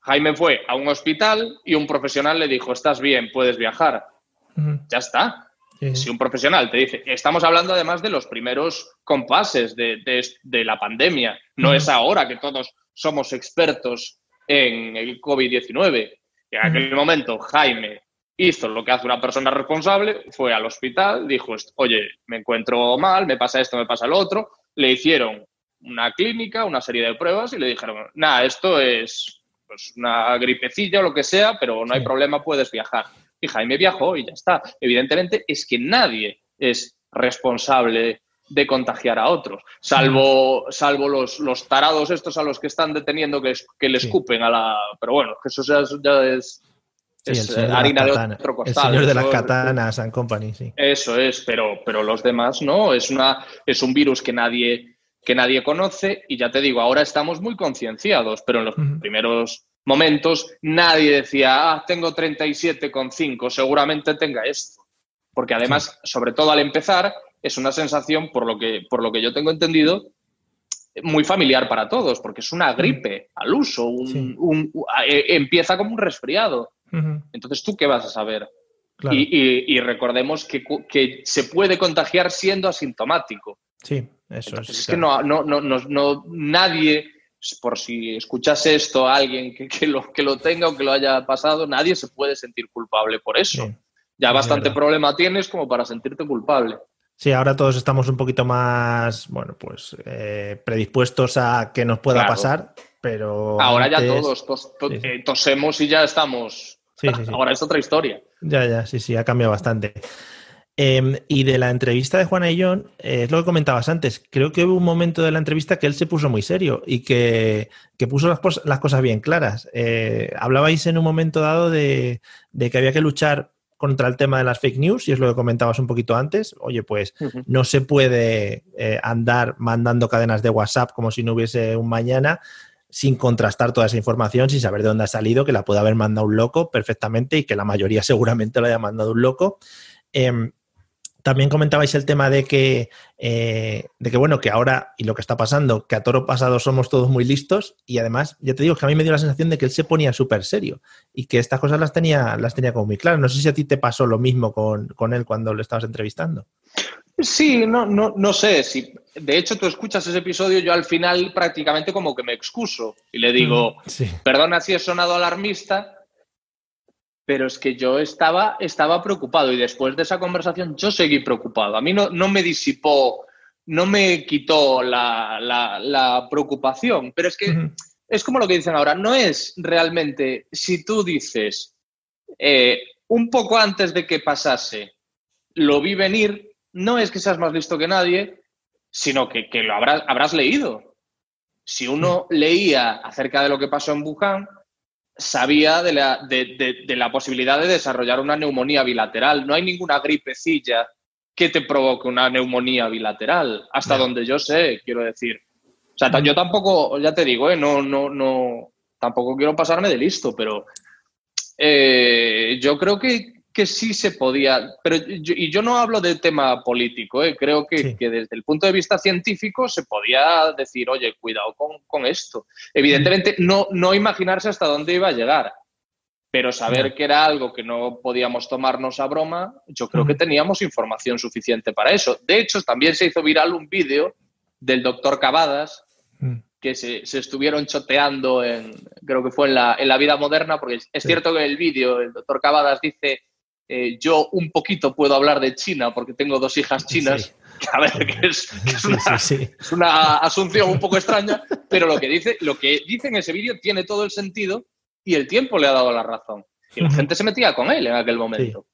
Jaime fue a un hospital y un profesional le dijo, estás bien, puedes viajar. Ya está. Si un profesional te dice, estamos hablando además de los primeros compases de, la pandemia, no es ahora que todos somos expertos en el COVID-19. En aquel momento Jaime hizo lo que hace una persona responsable, fue al hospital, dijo, oye, me encuentro mal, me pasa esto, me pasa lo otro, le hicieron una clínica, una serie de pruebas y le dijeron, nada, esto es pues, una gripecilla o lo que sea, pero no hay problema, puedes viajar y Jaime viajó y ya está. Evidentemente es que nadie es responsable de contagiar a otros, salvo, salvo los, los tarados estos a los que están deteniendo que, que le escupen a la... Pero bueno, que eso ya, es, eh, harina de, otro costal. El señor de las katanas and company, sí. Eso es, pero, pero los demás no, es, una, es un virus que nadie, que nadie conoce y ya te digo, ahora estamos muy concienciados, pero en los primeros momentos nadie decía, ah, tengo 37,5, seguramente tenga esto. Porque además, sobre todo al empezar, es una sensación, por lo que, por lo que yo tengo entendido, muy familiar para todos, porque es una gripe al uso, un, eh, empieza como un resfriado. Entonces, ¿tú qué vas a saber? Y, recordemos que, que, se puede contagiar siendo asintomático. Sí, eso es. Es que no, no, no, no, nadie, por si escuchase esto a alguien que, que, lo, que lo tenga o que lo haya pasado, nadie se puede sentir culpable por eso. ya bastante problema tienes como para sentirte culpable. Sí, ahora todos estamos un poquito más, bueno, pues eh, predispuestos a que nos pueda pasar, pero... Ahora ya todos eh, tosemos y ya estamos. Sí, ahora es otra historia. Ya, ya, sí, sí, ha cambiado bastante. Em, y de la entrevista de Juana y John, eh, es lo que comentabas antes, creo que hubo un momento de la entrevista que él se puso muy serio y que, puso las, las, cosas bien claras. hablabais en un momento dado de, de que había que luchar contra el tema de las fake news, y es lo que comentabas un poquito antes. Oye, pues no se puede eh, andar mandando cadenas de WhatsApp como si no hubiese un mañana sin contrastar toda esa información, sin saber de dónde ha salido, que la puede haber mandado un loco perfectamente y que la mayoría seguramente lo haya mandado un loco. Em, también comentabais el tema de que, eh, de que, bueno, que ahora, y lo que está pasando, que a toro pasado somos todos muy listos, y además, ya te digo, que a mí me dio la sensación de que él se ponía súper serio y que estas cosas las tenía, las tenía como muy claras. No sé si a ti te pasó lo mismo con, con él cuando lo estabas entrevistando. Sí, no, no, no sé. Si, de hecho, tú escuchas ese episodio, yo al final prácticamente como que me excuso y le digo, mm, perdona si he sonado alarmista, pero es que yo estaba, estaba preocupado y después de esa conversación yo seguí preocupado. A mí no, no me disipó, no me quitó la, preocupación, pero es que es como lo que dicen ahora, no es realmente si tú dices eh, un poco antes de que pasase, lo vi venir, no es que seas más listo que nadie, sino que, lo habrás, habrás leído. Si uno leía acerca de lo que pasó en Wuhan, sabía de la, de, la, posibilidad de desarrollar una neumonía bilateral. No hay ninguna gripecilla que te provoque una neumonía bilateral, hasta donde yo sé, quiero decir. O sea, yo tampoco, ya te digo, ¿eh? no, no, no, tampoco quiero pasarme de listo, pero eh, yo creo que, que sí se podía, pero y yo no hablo de tema político, ¿eh? creo que, desde el punto de vista científico se podía decir, oye, cuidado con, esto. Evidentemente, no, no imaginarse hasta dónde iba a llegar, pero saber que era algo que no podíamos tomarnos a broma, yo creo que teníamos información suficiente para eso. De hecho, también se hizo viral un vídeo del doctor Cavadas, mm. que se, estuvieron choteando en, creo que fue en la, en la vida moderna, porque es cierto que el vídeo, el doctor Cavadas dice eh, yo un poquito puedo hablar de China porque tengo dos hijas chinas. a ver, que es, una, asunción un poco extraña, pero lo que dice, lo que dice en ese vídeo tiene todo el sentido y el tiempo le ha dado la razón. Y la gente se metía con él en aquel momento.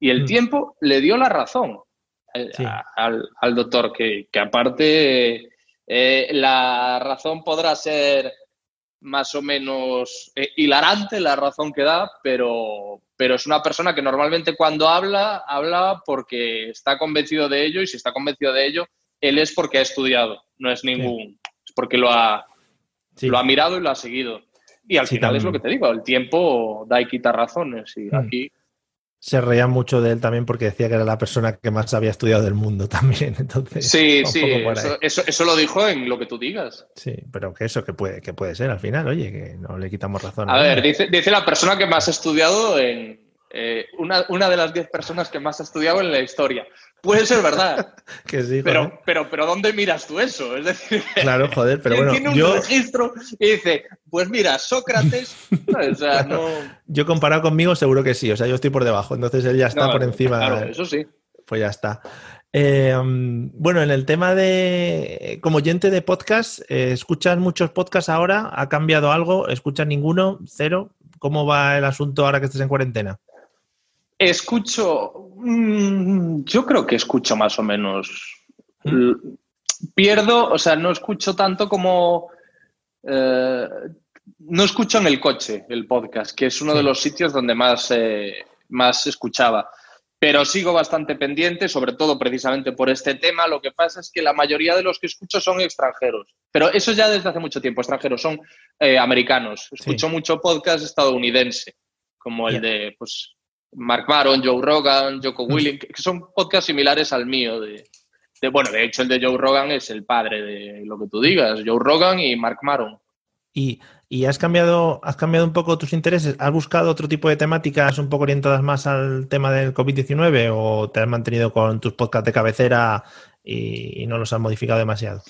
Y el mm. tiempo le dio la razón al, doctor, que, aparte eh, la razón podrá ser más o menos eh, hilarante la razón que da, pero, pero es una persona que normalmente cuando habla, habla porque está convencido de ello y si está convencido de ello, él es porque ha estudiado, no es ningún, es porque lo ha, lo ha mirado y lo ha seguido. Y al final es lo que te digo, el tiempo da y quita razones y mm. aquí se reía mucho de él también porque decía que era la persona que más había estudiado del mundo también. Entonces, sí, sí, eso, eso, lo dijo en lo que tú digas. Sí, pero que eso que puede, que puede ser al final, oye, que no le quitamos razón. A, ver, dice, dice la persona que más ha estudiado en, eh, una, una, de las diez personas que más ha estudiado en la historia. Puede ser verdad. que sí, pero, pero, pero ¿dónde miras tú eso? Es decir, claro, joder, pero bueno. Tiene un registro y dice, pues mira, Sócrates. o sea, no... Yo comparado conmigo, seguro que sí. O sea, yo estoy por debajo. Entonces él ya está por encima. Claro, eso sí. Pues ya está. Eh, bueno, en el tema de, como oyente de podcast, eh, ¿escuchas muchos podcasts ahora? ¿Ha cambiado algo? ¿Escuchas ninguno? ¿Cero? ¿Cómo va el asunto ahora que estés en cuarentena? Escucho, mm, yo creo que escucho más o menos. ¿Mm? Pierdo, o sea, no escucho tanto como... Eh, no escucho en el coche el podcast, que es uno de los sitios donde más, eh, más escuchaba. Pero sigo bastante pendiente, sobre todo precisamente por este tema. Lo que pasa es que la mayoría de los que escucho son extranjeros. Pero eso ya desde hace mucho tiempo, extranjeros, son eh, americanos. Escucho mucho podcast estadounidense, como el de pues, Mark Maron, Joe Rogan, Joko Willing, que son podcasts similares al mío. De, bueno, de hecho, el de Joe Rogan es el padre de lo que tú digas, Joe Rogan y Mark Maron. Y ¿Y has cambiado, has cambiado un poco tus intereses? ¿Has buscado otro tipo de temáticas un poco orientadas más al tema del COVID-19 o te has mantenido con tus podcasts de cabecera y, no los has modificado demasiado?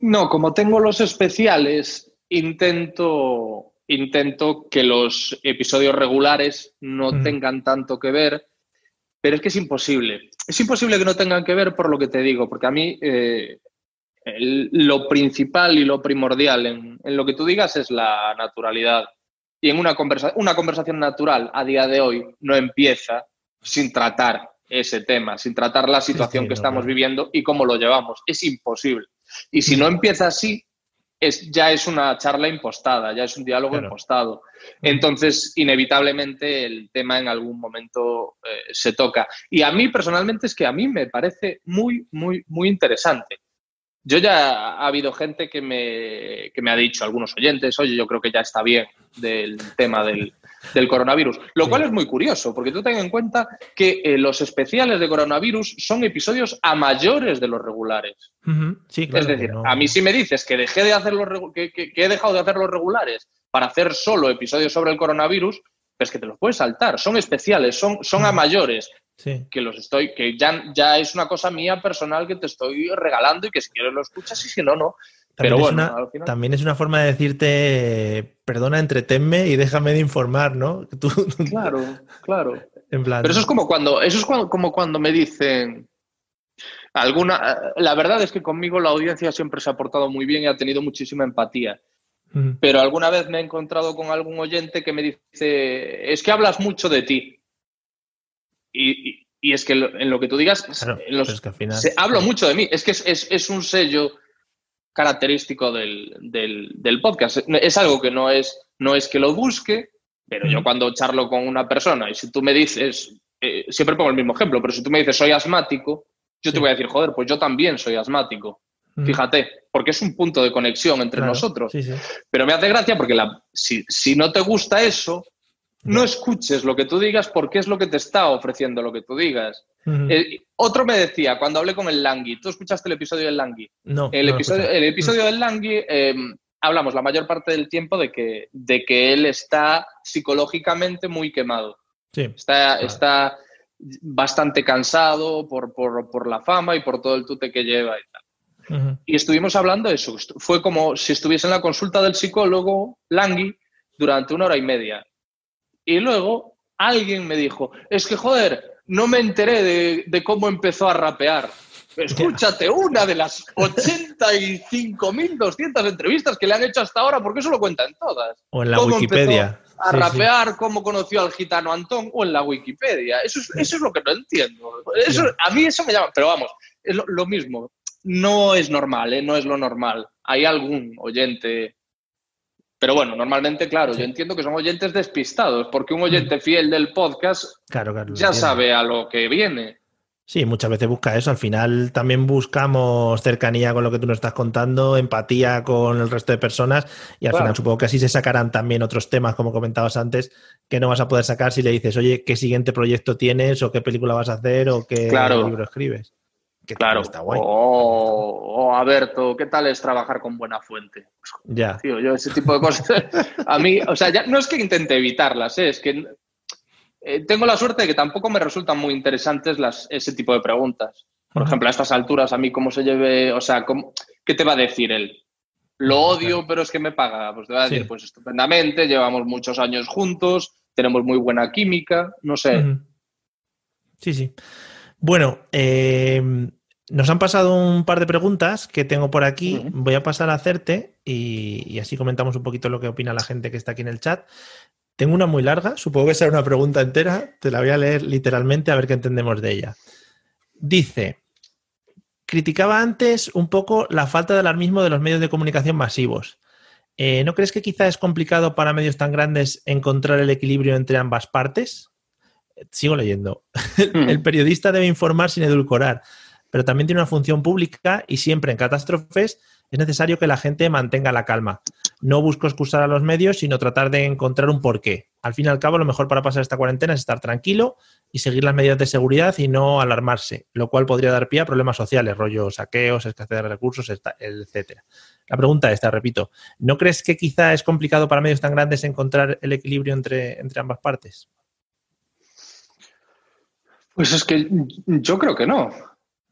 No, como tengo los especiales, intento, intento que los episodios regulares no tengan tanto que ver, pero es que es imposible. Es imposible que no tengan que ver por lo que te digo, porque a mí eh, lo principal y lo primordial en, lo que tú digas es la naturalidad. Y en una, una conversación natural a día de hoy no empieza sin tratar ese tema, sin tratar la situación que estamos viviendo y cómo lo llevamos. Es imposible. Y si no empieza así, es, ya es una charla impostada, ya es un diálogo impostado. Entonces, inevitablemente, el tema en algún momento eh, se toca. Y a mí, personalmente, es que a mí me parece muy, muy, muy interesante. Yo ya ha habido gente que me, me ha dicho, algunos oyentes, oye, yo creo que ya está bien del tema del, coronavirus. Lo cual es muy curioso, porque tú ten en cuenta que eh, los especiales de coronavirus son episodios a mayores de los regulares. sí, es decir, a mí si me dices que, dejé de hacer los, que, he dejado de hacer los regulares para hacer solo episodios sobre el coronavirus, pues que te los puedes saltar. Son especiales, son, son a mayores que los estoy, que ya, ya es una cosa mía personal que te estoy regalando y que si quieres lo escuchas y si no, no. Pero bueno, también es una forma de decirte, perdona, entretenme y déjame de informar, ¿no? Claro, claro. Pero eso es como cuando, eso es como cuando me dicen alguna. La verdad es que conmigo la audiencia siempre se ha portado muy bien y ha tenido muchísima empatía. Pero alguna vez me he encontrado con algún oyente que me dice, es que hablas mucho de ti. Y, es que en lo que tú digas, hablo mucho de mí. Es que es, un sello característico del, podcast. Es algo que no es, no es que lo busque, pero yo cuando charlo con una persona y si tú me dices, eh, siempre pongo el mismo ejemplo, pero si tú me dices soy asmático, yo te voy a decir, joder, pues yo también soy asmático. Fíjate, porque es un punto de conexión entre nosotros. Pero me hace gracia porque la, si, si, no te gusta eso, no escuches lo que tú digas porque es lo que te está ofreciendo lo que tú digas. Eh, otro me decía, cuando hablé con el Langui, ¿tú escuchaste el episodio del Langui? No. El episodio, el episodio del Langui, em, hablamos la mayor parte del tiempo de que, de que él está psicológicamente muy quemado. Sí. Está, está bastante cansado por, por, la fama y por todo el tute que lleva y tal. Y estuvimos hablando de eso. Fue como si estuviese en la consulta del psicólogo Langui durante una hora y media. Y luego alguien me dijo, es que joder, no me enteré de, cómo empezó a rapear. Escúchate una de las 85.200 entrevistas que le han hecho hasta ahora, porque eso lo cuentan todas. O en la Wikipedia. A rapear, cómo conoció al gitano Antón, o en la Wikipedia. Eso es, eso es lo que no entiendo. Eso, a mí eso me llama, pero vamos, es lo, mismo. No es normal, ¿eh? no es lo normal. Hay algún oyente pero bueno, normalmente, claro, yo entiendo que son oyentes despistados, porque un oyente mm. fiel del podcast ya sabe a lo que viene. Sí, muchas veces busca eso. Al final también buscamos cercanía con lo que tú nos estás contando, empatía con el resto de personas y al final supongo que así se sacarán también otros temas, como comentabas antes, que no vas a poder sacar si le dices, oye, ¿qué siguiente proyecto tienes o qué película vas a hacer o qué libro escribes? Claro. Está guay. O, a ver, ¿qué tal es trabajar con buena fuente? Pues, ya. Tío, yo ese tipo de cosas, a mí, o sea, ya, no es que intente evitarlas, ¿eh? es que eh, tengo la suerte de que tampoco me resultan muy interesantes las, ese tipo de preguntas. Por ejemplo, a estas alturas, a mí cómo se lleve, o sea, ¿qué te va a decir él? Lo odio, pero es que me paga. Pues te va a decir, pues estupendamente, llevamos muchos años juntos, tenemos muy buena química, no sé. Sí, sí. Bueno, eh, nos han pasado un par de preguntas que tengo por aquí. Voy a pasar a hacerte y, así comentamos un poquito lo que opina la gente que está aquí en el chat. Tengo una muy larga, supongo que será una pregunta entera. Te la voy a leer literalmente a ver qué entendemos de ella. Dice, criticaba antes un poco la falta de alarmismo de los medios de comunicación masivos. Eh, ¿No crees que quizá es complicado para medios tan grandes encontrar el equilibrio entre ambas partes? Sigo leyendo. el periodista debe informar sin edulcorar pero también tiene una función pública y siempre en catástrofes es necesario que la gente mantenga la calma. No busco excusar a los medios, sino tratar de encontrar un porqué. Al fin y al cabo, lo mejor para pasar esta cuarentena es estar tranquilo y seguir las medidas de seguridad y no alarmarse, lo cual podría dar pie a problemas sociales, rollo saqueos, escasez de recursos, etc. la pregunta esta, repito, ¿no crees que quizá es complicado para medios tan grandes encontrar el equilibrio entre, entre ambas partes? Pues es que yo creo que no.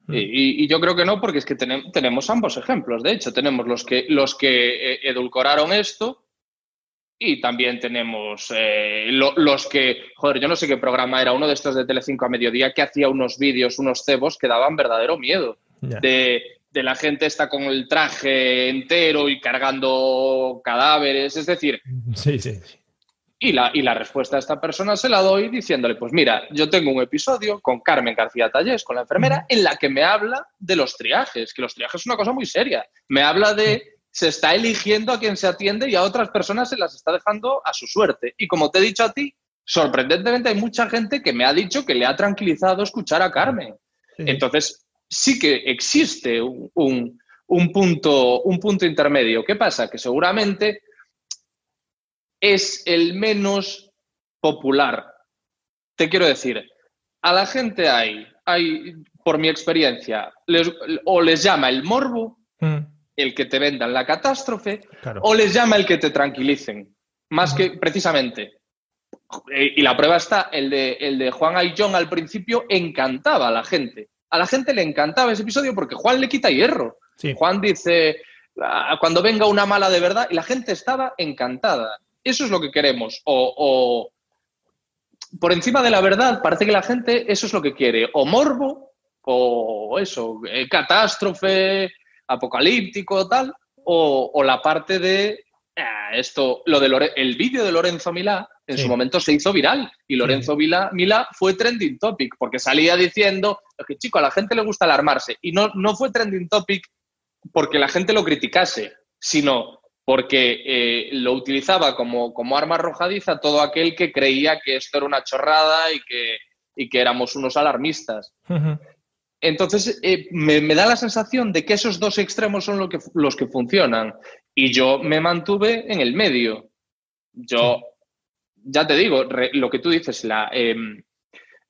Mm. Y, yo creo que no, porque es que tenemos ambos ejemplos. De hecho, tenemos los que, los que eh, edulcoraron esto y también tenemos eh, los que, joder, yo no sé qué programa era, uno de estos de Telecinco a mediodía que hacía unos vídeos, unos cebos que daban verdadero miedo. De, de, la gente está con el traje entero y cargando cadáveres. Es decir, sí, sí. Y la, y la respuesta a esta persona se la doy diciéndole, pues mira, yo tengo un episodio con Carmen García Tallés, con la enfermera, en la que me habla de los triajes, que los triajes es una cosa muy seria. Me habla de se está eligiendo a quien se atiende y a otras personas se las está dejando a su suerte. Y como te he dicho a ti, sorprendentemente hay mucha gente que me ha dicho que le ha tranquilizado escuchar a Carmen. Entonces, sí que existe un, punto, un punto intermedio. ¿Qué pasa? Que seguramente es el menos popular. Te quiero decir, a la gente hay, hay por mi experiencia, o les llama el morbo, mm. el que te vendan la catástrofe, o les llama el que te tranquilicen. Más que precisamente. Y la prueba está, el de, el de Juan Ayllón al principio encantaba a la gente. A la gente le encantaba ese episodio porque Juan le quita hierro. Juan dice, ah, cuando venga una mala de verdad, y la gente estaba encantada. Eso es lo que queremos. O, por encima de la verdad, parece que la gente eso es lo que quiere. O morbo, o eso, eh, catástrofe, apocalíptico, tal. O, la parte de ah, esto, lo de el vídeo de Lorenzo Milá en su momento se hizo viral y Lorenzo Milá, fue trending topic porque salía diciendo que chico a la gente le gusta alarmarse y no, no fue trending topic porque la gente lo criticase, sino porque eh, lo utilizaba como, como, arma arrojadiza todo aquel que creía que esto era una chorrada y que, y que éramos unos alarmistas. Entonces, eh, me, da la sensación de que esos dos extremos son lo que, los que funcionan. Y yo me mantuve en el medio. Yo, ya te digo, lo que tú dices, la, em,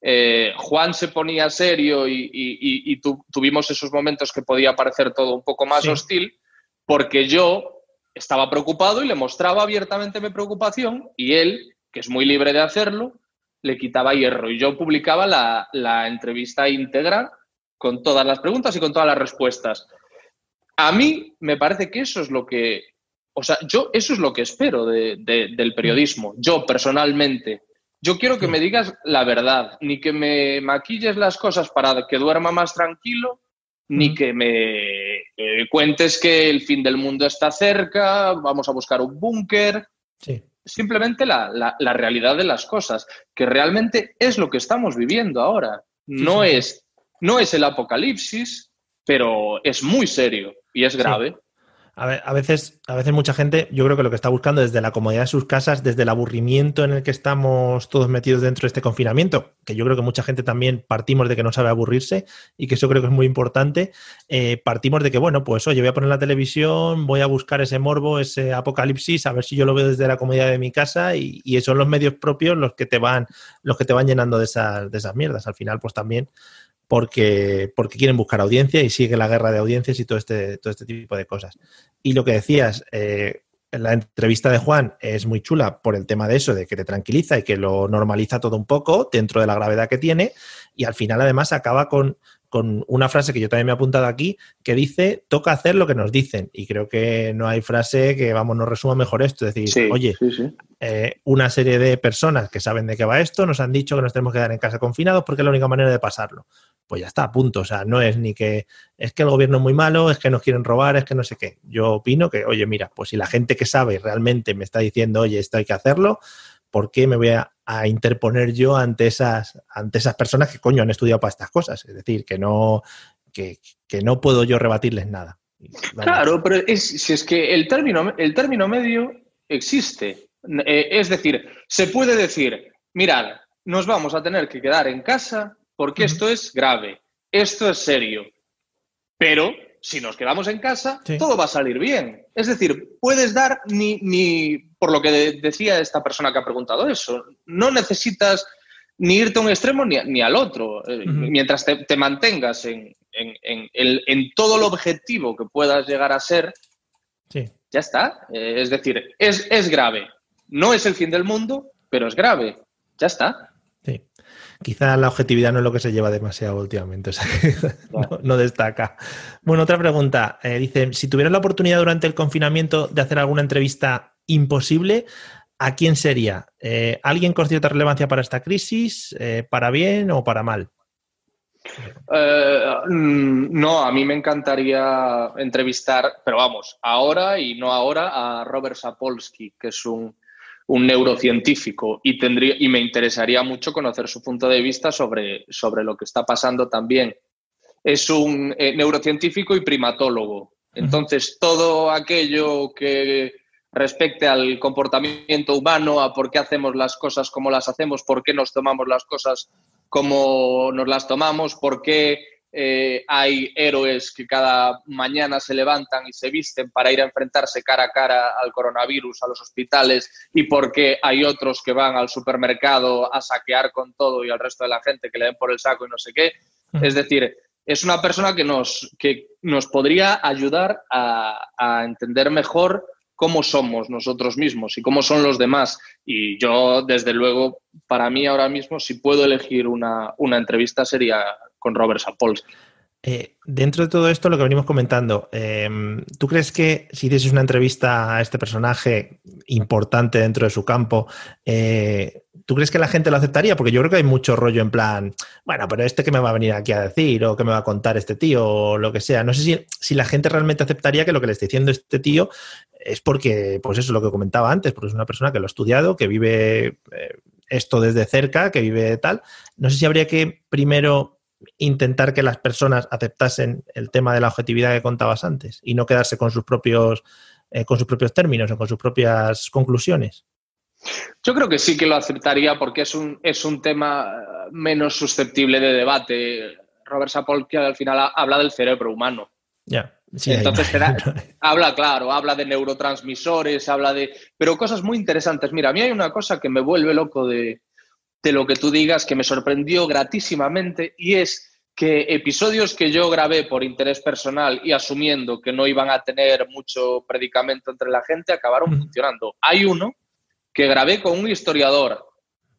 eh, Juan se ponía serio y, tuvimos esos momentos que podía parecer todo un poco más hostil, porque yo estaba preocupado y le mostraba abiertamente mi preocupación y él, que es muy libre de hacerlo, le quitaba hierro. Y yo publicaba la, entrevista íntegra con todas las preguntas y con todas las respuestas. A mí me parece que eso es lo que, o sea, yo eso es lo que espero del periodismo, yo personalmente. Yo quiero que me digas la verdad, ni que me maquilles las cosas para que duerma más tranquilo, ni que me eh, cuentes que el fin del mundo está cerca, vamos a buscar un búnker. Simplemente la, realidad de las cosas, que realmente es lo que estamos viviendo ahora. no, Es, no es el apocalipsis, pero es muy serio y es grave. A, veces, a veces mucha gente, yo creo que lo que está buscando desde la comodidad de sus casas, desde el aburrimiento en el que estamos todos metidos dentro de este confinamiento, que yo creo que mucha gente también partimos de que no sabe aburrirse y que eso creo que es muy importante, eh, partimos de que, bueno, pues oye, voy a poner la televisión, voy a buscar ese morbo, ese apocalipsis, a ver si yo lo veo desde la comodidad de mi casa y, y son los medios propios los que te van, los que te van llenando de esas, de esas mierdas. Al final, pues también porque, porque quieren buscar audiencia y sigue la guerra de audiencias y todo este, todo este tipo de cosas. Y lo que decías, eh, la entrevista de Juan es muy chula por el tema de eso, de que te tranquiliza y que lo normaliza todo un poco dentro de la gravedad que tiene. Y al final, además, acaba con, una frase que yo también me he apuntado aquí, que dice, toca hacer lo que nos dicen. Y creo que no hay frase que, vamos, nos resuma mejor esto. Es decir, oye, eh, una serie de personas que saben de qué va esto nos han dicho que nos tenemos que quedar en casa confinados porque es la única manera de pasarlo pues ya está, a punto. O sea, no es ni que es que el gobierno es muy malo, es que nos quieren robar, es que no sé qué. Yo opino que, oye, mira, pues si la gente que sabe realmente me está diciendo, oye, esto hay que hacerlo, ¿por qué me voy a, interponer yo ante esas, ante esas personas que coño han estudiado para estas cosas? Es decir, que no, que, no puedo yo rebatirles nada. Claro, pero si es que el término, el término medio existe. Eh, es decir, se puede decir, mirad, nos vamos a tener que quedar en casa porque esto es grave, esto es serio. Pero si nos quedamos en casa, todo va a salir bien. Es decir, puedes dar ni, ni, por lo que decía esta persona que ha preguntado eso, no necesitas ni irte a un extremo ni, al otro. Eh, mientras te, mantengas en, en, todo el objetivo que puedas llegar a ser, Sí. Ya está. Eh, es decir, es, es grave. No es el fin del mundo, pero es grave. Ya está. Sí. Quizá la objetividad no es lo que se lleva demasiado últimamente, o sea no, destaca. Bueno, otra pregunta. Eh, dice, si tuvieras la oportunidad durante el confinamiento de hacer alguna entrevista imposible, ¿a quién sería? Eh, ¿Alguien con cierta relevancia para esta crisis? ¿Para bien o para mal? Mm, no, a mí me encantaría entrevistar, pero vamos, ahora y no ahora, a Robert Sapolsky, que es un un neurocientífico y, tendría, y me interesaría mucho conocer su punto de vista sobre, sobre lo que está pasando también. Es un eh, neurocientífico y primatólogo. Entonces, todo aquello que respecte al comportamiento humano, a por qué hacemos las cosas como las hacemos, por qué nos tomamos las cosas como nos las tomamos, por qué eh, hay héroes que cada mañana se levantan y se visten para ir a enfrentarse cara a cara al coronavirus, a los hospitales, y porque hay otros que van al supermercado a saquear con todo y al resto de la gente que le den por el saco y no sé qué. Es decir, es una persona que nos, que nos podría ayudar a, a entender mejor cómo somos nosotros mismos y cómo son los demás. Y yo, desde luego, para mí ahora mismo, si puedo elegir una, una entrevista, sería con Robert Sapolsky. Eh, dentro de todo esto, lo que venimos comentando, eh, ¿tú crees que si hicieses una entrevista a este personaje importante dentro de su campo, eh, ¿tú crees que la gente lo aceptaría? Porque yo creo que hay mucho rollo en plan, bueno, pero este que me va a venir aquí a decir o que me va a contar este tío o lo que sea. No sé si, si la gente realmente aceptaría que lo que le está diciendo este tío es porque, pues eso es lo que comentaba antes, porque es una persona que lo ha estudiado, que vive esto desde cerca, que vive tal. No sé si habría que primero intentar que las personas aceptasen el tema de la objetividad que contabas antes y no quedarse con sus propios, eh, con sus propios términos o con sus propias conclusiones? Yo creo que sí que lo aceptaría porque es un, es un tema menos susceptible de debate. Robert Sapolsky al final habla del cerebro humano. Ya. Entonces habla, claro, habla de neurotransmisores, habla de... Pero cosas muy interesantes. Mira, a mí hay una cosa que me vuelve loco de, de lo que tú digas que me sorprendió gratísimamente y es que episodios que yo grabé por interés personal y asumiendo que no iban a tener mucho predicamento entre la gente, acabaron funcionando. Hay uno que grabé con un historiador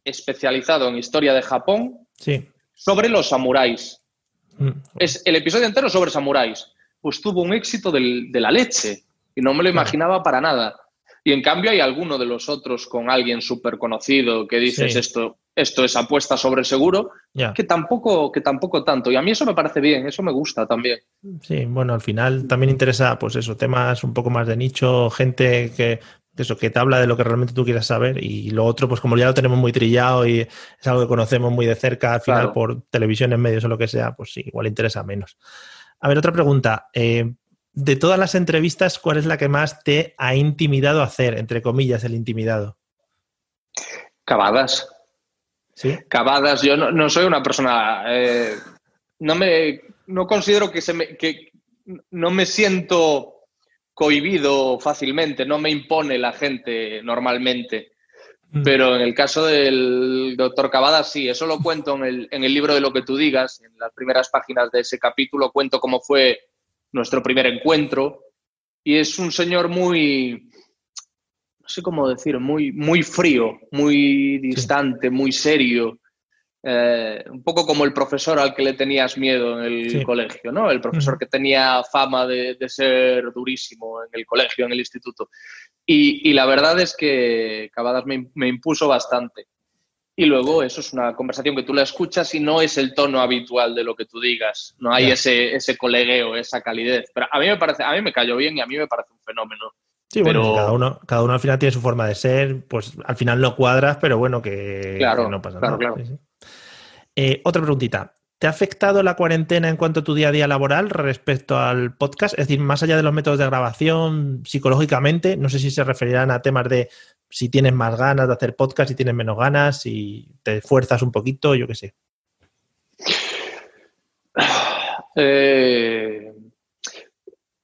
especializado en historia de Japón sobre los samuráis. Mm. Es el episodio entero sobre samuráis. Pues tuvo un éxito de la leche y no me lo imaginaba para nada. Y en cambio hay alguno de los otros con alguien súper conocido que dices esto, esto es apuesta sobre seguro, que, tampoco, que tampoco tanto. Y a mí eso me parece bien, eso me gusta también. Sí, bueno, al final también interesa, pues eso, temas un poco más de nicho, gente que, eso, que te habla de lo que realmente tú quieras saber. Y lo otro, pues como ya lo tenemos muy trillado y es algo que conocemos muy de cerca, al final por televisión, en medios o lo que sea, pues sí, igual interesa menos. A ver, otra pregunta. Eh, de todas las entrevistas, ¿cuál es la que más te ha intimidado hacer, entre comillas, el intimidado? Cavadas. ¿Sí? Cavadas. Yo no, soy una persona. Eh, no me. No considero que se me. que no me siento cohibido fácilmente, no me impone la gente normalmente. Mm. Pero en el caso del doctor Cavadas, sí, eso lo cuento en el, en el libro de lo que tú digas, en las primeras páginas de ese capítulo cuento cómo fue nuestro primer encuentro. Y es un señor muy, no sé cómo decir, muy, muy frío, muy distante, muy serio. Eh, un poco como el profesor al que le tenías miedo en el colegio, ¿no? El profesor que tenía fama de, ser durísimo en el colegio, en el instituto. Y, la verdad es que Cavadas me impuso bastante. Y luego eso es una conversación que tú la escuchas y no es el tono habitual de lo que tú digas. No hay ese, ese colegueo, esa calidez. Pero a mí me parece, a mí me cayó bien y a mí me parece un fenómeno. Sí, bueno, cada uno, cada uno al final tiene su forma de ser, pues al final lo cuadras, pero bueno, que, no pasa nada. Eh, otra preguntita. ¿Te ha afectado la cuarentena en cuanto a tu día a día laboral respecto al podcast? Es decir, más allá de los métodos de grabación, psicológicamente, no sé si se referirán a temas de si tienes más ganas de hacer podcast, si tienes menos ganas, si te esfuerzas un poquito, yo qué sé. Eh,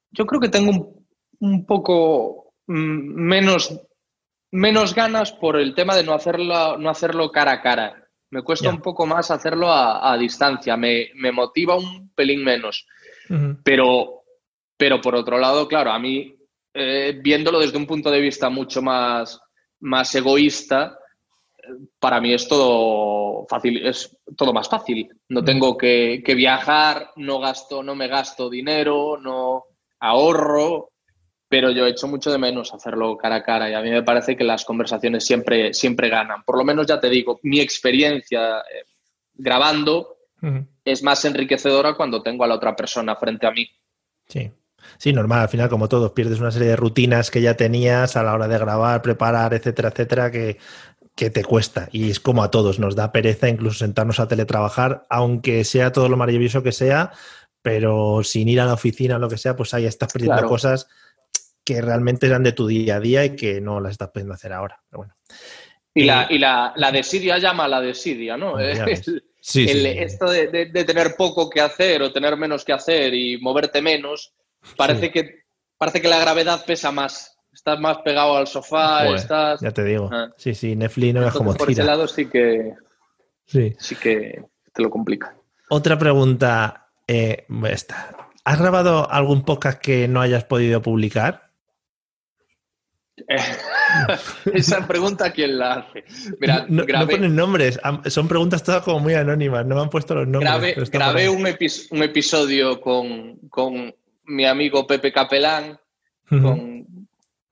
yo creo que tengo un, poco mm, menos, menos ganas por el tema de no hacerlo, no hacerlo cara a cara. Me cuesta un poco más hacerlo a, distancia, me, motiva un pelín menos. pero, pero por otro lado, claro, a mí eh, viéndolo desde un punto de vista mucho más, más egoísta, para mí es todo fácil, es todo más fácil. No tengo que, que, viajar, no gasto, no me gasto dinero, no ahorro, pero yo echo mucho de menos hacerlo cara a cara y a mí me parece que las conversaciones siempre, siempre ganan. Por lo menos ya te digo, mi experiencia eh, grabando es más enriquecedora cuando tengo a la otra persona frente a mí. Sí. Sí, normal, al final como todos, pierdes una serie de rutinas que ya tenías a la hora de grabar, preparar, etcétera, etcétera, que, que te cuesta. Y es como a todos, nos da pereza incluso sentarnos a teletrabajar, aunque sea todo lo maravilloso que sea, pero sin ir a la oficina o lo que sea, pues ahí estás perdiendo cosas que realmente eran de tu día a día y que no las estás pudiendo hacer ahora. bueno. Y, la, y la, la desidia llama a la desidia, ¿no? Sí, Esto de, de, tener poco que hacer o tener menos que hacer y moverte menos, parece, que, parece que la gravedad pesa más estás más pegado al sofá, estás... Ya te digo. Ah. Sí, sí, Netflix no es como por ese lado sí que... Sí. sí que te lo complica. Otra pregunta, eh, esta. ¿Has grabado algún podcast que no hayas podido publicar? Esa pregunta, ¿quién la hace? Mira, no, ponen nombres, son preguntas todas como muy anónimas, no me han puesto los nombres. Grabé, un, episodio con, con, mi amigo Pepe Capelán, con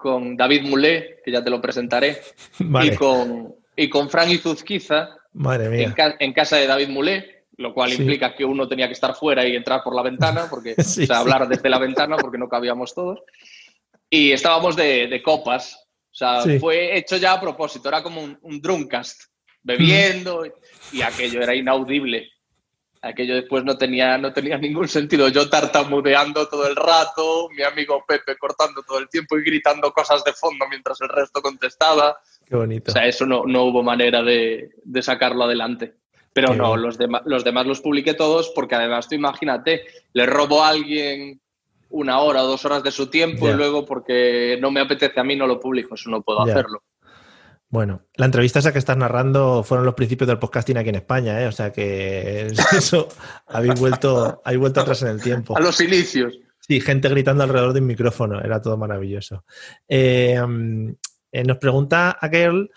con David Mulé, que ya te lo presentaré, y, con, y con Fran Izuzquiza, Madre En, casa de David Mulé, lo cual implica que uno tenía que estar fuera y entrar por la ventana, porque, o sea, hablar desde la ventana porque no cabíamos todos. Y estábamos de, copas, o sea, fue hecho ya a propósito, era como un, un drumcast, bebiendo, y aquello era inaudible aquello después no tenía, no tenía ningún sentido. Yo tartamudeando todo el rato, mi amigo Pepe cortando todo el tiempo y gritando cosas de fondo mientras el resto contestaba. Qué bonito. O sea, eso no, no hubo manera de, de, sacarlo adelante. Pero no, los, los demás los publiqué todos porque además tú imagínate, le robo a alguien una hora o dos horas de su tiempo y luego porque no me apetece a mí no lo publico, eso no puedo hacerlo. Bueno, la entrevista esa que estás narrando fueron los principios del podcasting aquí en España, ¿eh? O sea que eso habéis vuelto, habéis vuelto atrás en el tiempo. A los inicios. Sí, gente gritando alrededor de un micrófono, era todo maravilloso. Eh, eh, nos pregunta aquel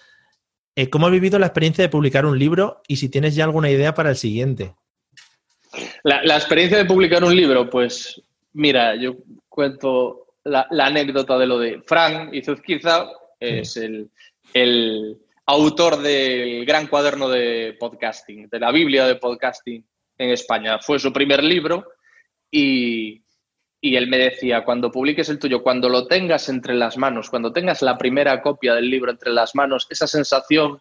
eh, cómo has vivido la experiencia de publicar un libro y si tienes ya alguna idea para el siguiente. La, experiencia de publicar un libro, pues mira, yo cuento la, anécdota de lo de Frank y Zuzquiza, es el el autor del gran cuaderno de podcasting, de la Biblia de podcasting en España. Fue su primer libro y, él me decía, cuando publiques el tuyo, cuando lo tengas entre las manos, cuando tengas la primera copia del libro entre las manos, esa sensación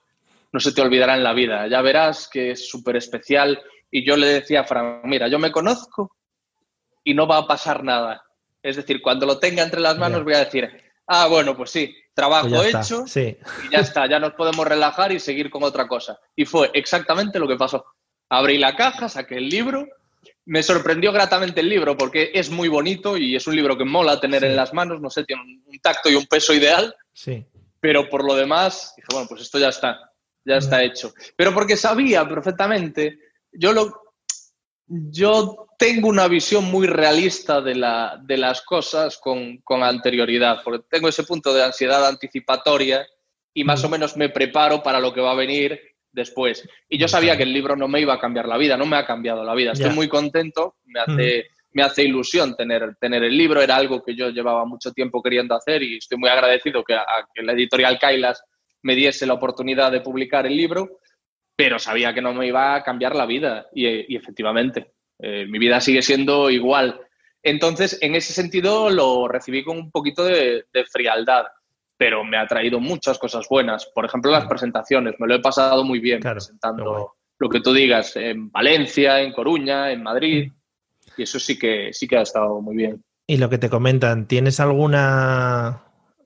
no se te olvidará en la vida. Ya verás que es súper especial. Y yo le decía a Fran, mira, yo me conozco y no va a pasar nada. Es decir, cuando lo tenga entre las manos voy a decir, ah, bueno, pues sí, trabajo pues hecho y ya está, ya nos podemos relajar y seguir con otra cosa. Y fue exactamente lo que pasó. Abrí la caja, saqué el libro, me sorprendió gratamente el libro porque es muy bonito y es un libro que mola tener en las manos, no sé, tiene un tacto y un peso ideal. Sí. Pero por lo demás, dije, bueno, pues esto ya está, ya está hecho. Pero porque sabía perfectamente, yo lo, yo tengo una visión muy realista de, la, de las cosas con, con, anterioridad, porque tengo ese punto de ansiedad anticipatoria y más o menos me preparo para lo que va a venir después. Y yo sabía que el libro no me iba a cambiar la vida, no me ha cambiado la vida. Estoy muy contento, me hace, me hace ilusión tener, tener el libro, era algo que yo llevaba mucho tiempo queriendo hacer y estoy muy agradecido que, a, que la editorial Kailas me diese la oportunidad de publicar el libro pero sabía que no me iba a cambiar la vida y, efectivamente, eh, mi vida sigue siendo igual. Entonces, en ese sentido, lo recibí con un poquito de, frialdad, pero me ha traído muchas cosas buenas. Por ejemplo, las presentaciones, me lo he pasado muy bien presentando lo que tú digas en Valencia, en Coruña, en Madrid, y eso sí que, sí que ha estado muy bien. Y lo que te comentan, ¿tienes alguna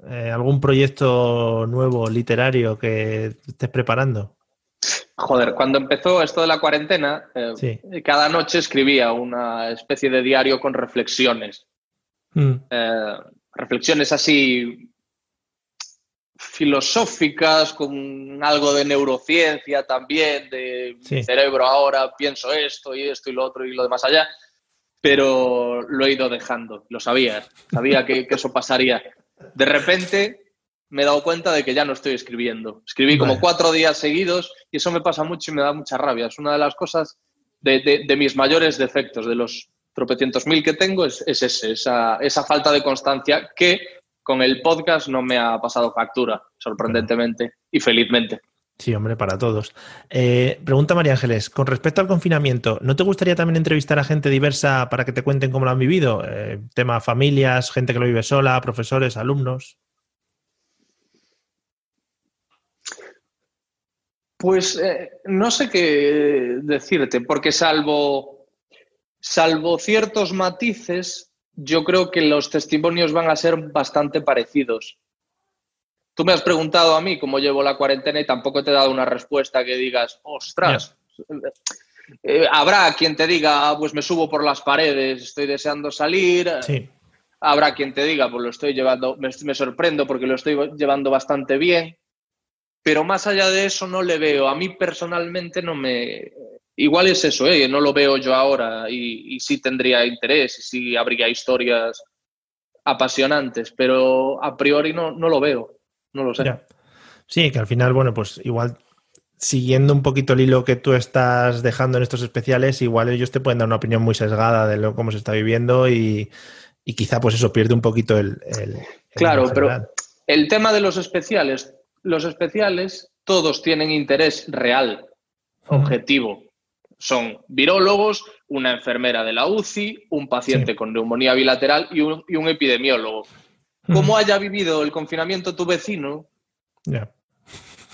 eh, algún proyecto nuevo literario que estés preparando? Joder, cuando empezó esto de la cuarentena, eh, cada noche escribía una especie de diario con reflexiones. Mm. Eh, reflexiones así filosóficas, con algo de neurociencia también, de mi cerebro ahora pienso esto y esto y lo otro y lo demás allá, pero lo he ido dejando, lo sabía, sabía que, que eso pasaría. De repente me he dado cuenta de que ya no estoy escribiendo. Escribí como cuatro días seguidos y eso me pasa mucho y me da mucha rabia. Es una de las cosas de, mis mayores defectos, de los tropecientos mil que tengo, es, ese, esa, esa, falta de constancia que con el podcast no me ha pasado factura, sorprendentemente y felizmente. Sí, hombre, para todos. Eh, pregunta María Ángeles, con respecto al confinamiento, ¿no te gustaría también entrevistar a gente diversa para que te cuenten cómo lo han vivido? Eh, tema familias, gente que lo vive sola, profesores, alumnos. Pues eh, no sé qué decirte, porque salvo, salvo ciertos matices, yo creo que los testimonios van a ser bastante parecidos. Tú me has preguntado a mí cómo llevo la cuarentena y tampoco te he dado una respuesta que digas, ostras. Eh, habrá quien te diga, ah, pues me subo por las paredes, estoy deseando salir. Habrá quien te diga, pues lo estoy llevando, me, sorprendo porque lo estoy llevando bastante bien. Pero más allá de eso no le veo. A mí personalmente no me... Igual es eso, ¿eh? no lo veo yo ahora y, y sí tendría interés y sí habría historias apasionantes, pero a priori no, no lo veo. No lo sé. Sí, que al final, bueno, pues igual siguiendo un poquito el hilo que tú estás dejando en estos especiales, igual ellos te pueden dar una opinión muy sesgada de lo, cómo se está viviendo y, quizá pues eso pierde un poquito el... claro, pero el tema de los especiales, los especiales todos tienen interés real, objetivo. Son virólogos, una enfermera de la UCI, un paciente con neumonía bilateral y un, y un epidemiólogo cómo haya vivido el confinamiento tu vecino,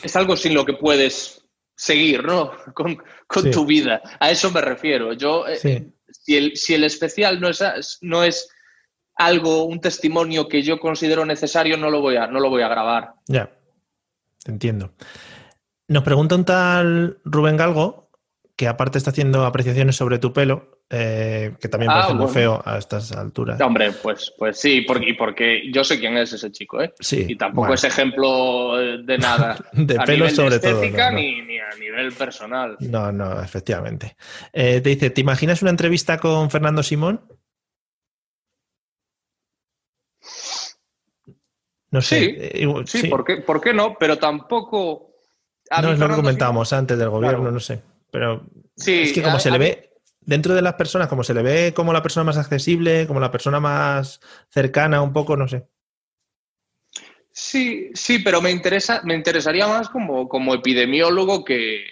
es algo sin lo que puedes seguir, ¿no? Con, tu vida. A eso me refiero. Yo, eh, si, el, si, el, especial no es, no es algo, un testimonio que yo considero necesario, no lo voy a, no lo voy a grabar. Ya, te entiendo. Nos pregunta un tal Rubén Galgo, que aparte está haciendo apreciaciones sobre tu pelo, eh, que también parece ah, muy feo a estas alturas. Hombre, pues, pues sí, porque, porque yo sé quién es ese chico, ¿eh? Sí, y tampoco es ejemplo de nada. de pelo sobre todo. Ni, ni, a nivel personal. No, no, efectivamente. Eh, te dice, ¿te imaginas una entrevista con Fernando Simón? No sé. Sí, eh, sí, ¿por, qué, ¿por, qué, no? Pero tampoco... no, es lo que comentábamos antes del gobierno, no sé. Pero sí, es que como se le ve dentro de las personas, como se le ve como la persona más accesible, como la persona más cercana, un poco, no sé. Sí, sí, pero me interesa, me interesaría más como, como epidemiólogo que.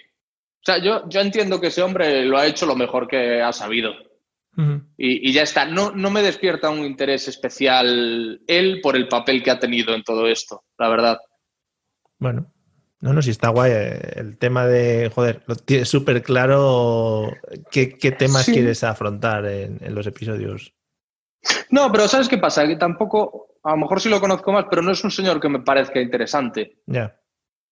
O sea, yo, yo entiendo que ese hombre lo ha hecho lo mejor que ha sabido. Y, y, ya está. No, no me despierta un interés especial él por el papel que ha tenido en todo esto, la verdad. Bueno, no, no, si está guay. Eh, el tema de, joder, lo tienes súper claro qué, temas quieres afrontar en, los episodios. No, pero ¿sabes qué pasa? Que tampoco, a lo mejor sí lo conozco más, pero no es un señor que me parezca interesante. Ya.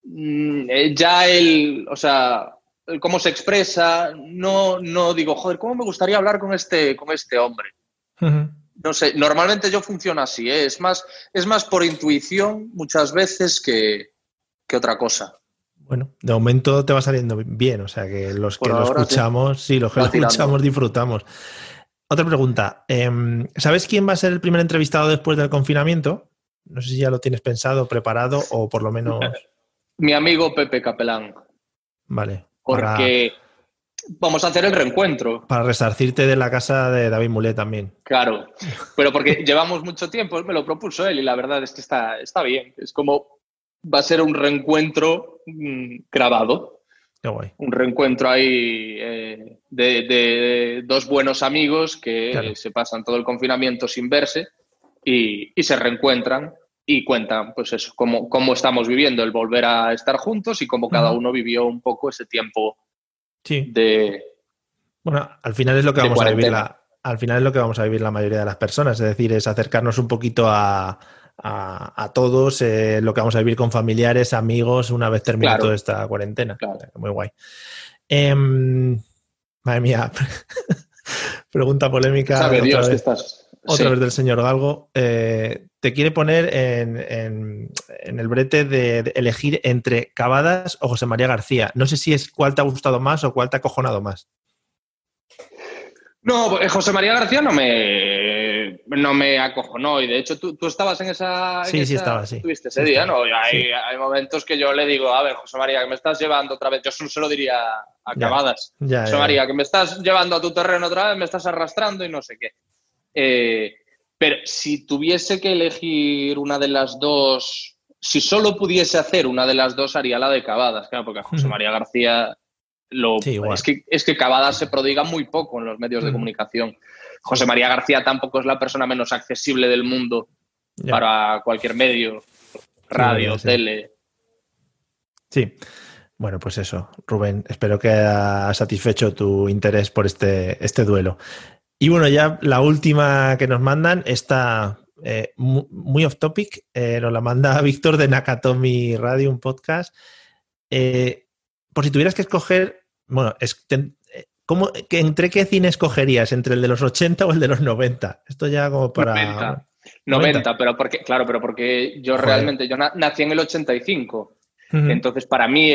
Mm, eh, ya él, o sea, cómo se expresa, no, no digo, joder, ¿cómo me gustaría hablar con este, con este hombre? No sé, normalmente yo funciono así, ¿eh? es, más, es más por intuición muchas veces que, que otra cosa. Bueno, de momento te va saliendo bien, o sea que los que lo escuchamos, sí, los que lo escuchamos disfrutamos. Otra pregunta, em, ¿sabes quién va a ser el primer entrevistado después del confinamiento? No sé si ya lo tienes pensado, preparado o por lo menos... Mi amigo Pepe Capelán. Vale. Porque vamos a hacer el reencuentro. Para resarcirte de la casa de David Mulet también. Claro, pero porque llevamos mucho tiempo, me lo propuso él y la verdad es que está, está bien. Es como va a ser un reencuentro mm, grabado. Un reencuentro ahí eh, de, dos buenos amigos que se pasan todo el confinamiento sin verse y, se reencuentran y cuentan, pues eso, cómo, cómo, estamos viviendo el volver a estar juntos y cómo cada uno vivió un poco ese tiempo de. Bueno, al final es lo que vamos a vivir la, al final es lo que vamos a vivir la mayoría de las personas, es decir, es acercarnos un poquito a, a, todos eh, lo que vamos a vivir con familiares, amigos, una vez terminada toda esta cuarentena. Muy guay. Em, madre mía, pregunta polémica. otra, vez, otra vez, del señor Galgo. Eh, te quiere poner en, el brete de, elegir entre Cavadas o José María García. No sé si es cuál te ha gustado más o cuál te ha acojonado más. No, pues, José María García no me, no me acojonó y de hecho tú, estabas en esa... Sí, sí, estaba, sí. Tuviste ese día, ¿no? hay, hay, momentos que yo le digo, a ver, José María, que me estás llevando otra vez, yo solo se lo diría acabadas. José María, que me estás llevando a tu terreno otra vez, me estás arrastrando y no sé qué. Eh, pero si tuviese que elegir una de las dos, si solo pudiese hacer una de las dos, haría la de Cavadas, claro, porque a José María García lo, es, que, es que Cavadas se prodiga muy poco en los medios de comunicación. José María García tampoco es la persona menos accesible del mundo para cualquier medio, radio, tele. Sí. Bueno, pues eso, Rubén, espero que haya satisfecho tu interés por este, este duelo. Y bueno, ya la última que nos mandan está eh, muy off topic, eh, nos la manda Víctor de Nakatomi Radio, un podcast. Eh, por si tuvieras que escoger, bueno, es, ¿cómo, ¿entre qué cine escogerías? ¿Entre el de los 80 o el de los 90? Esto ya como para... 90, 90, pero porque, claro, pero porque yo realmente, yo nací en el 85. Entonces, para mí,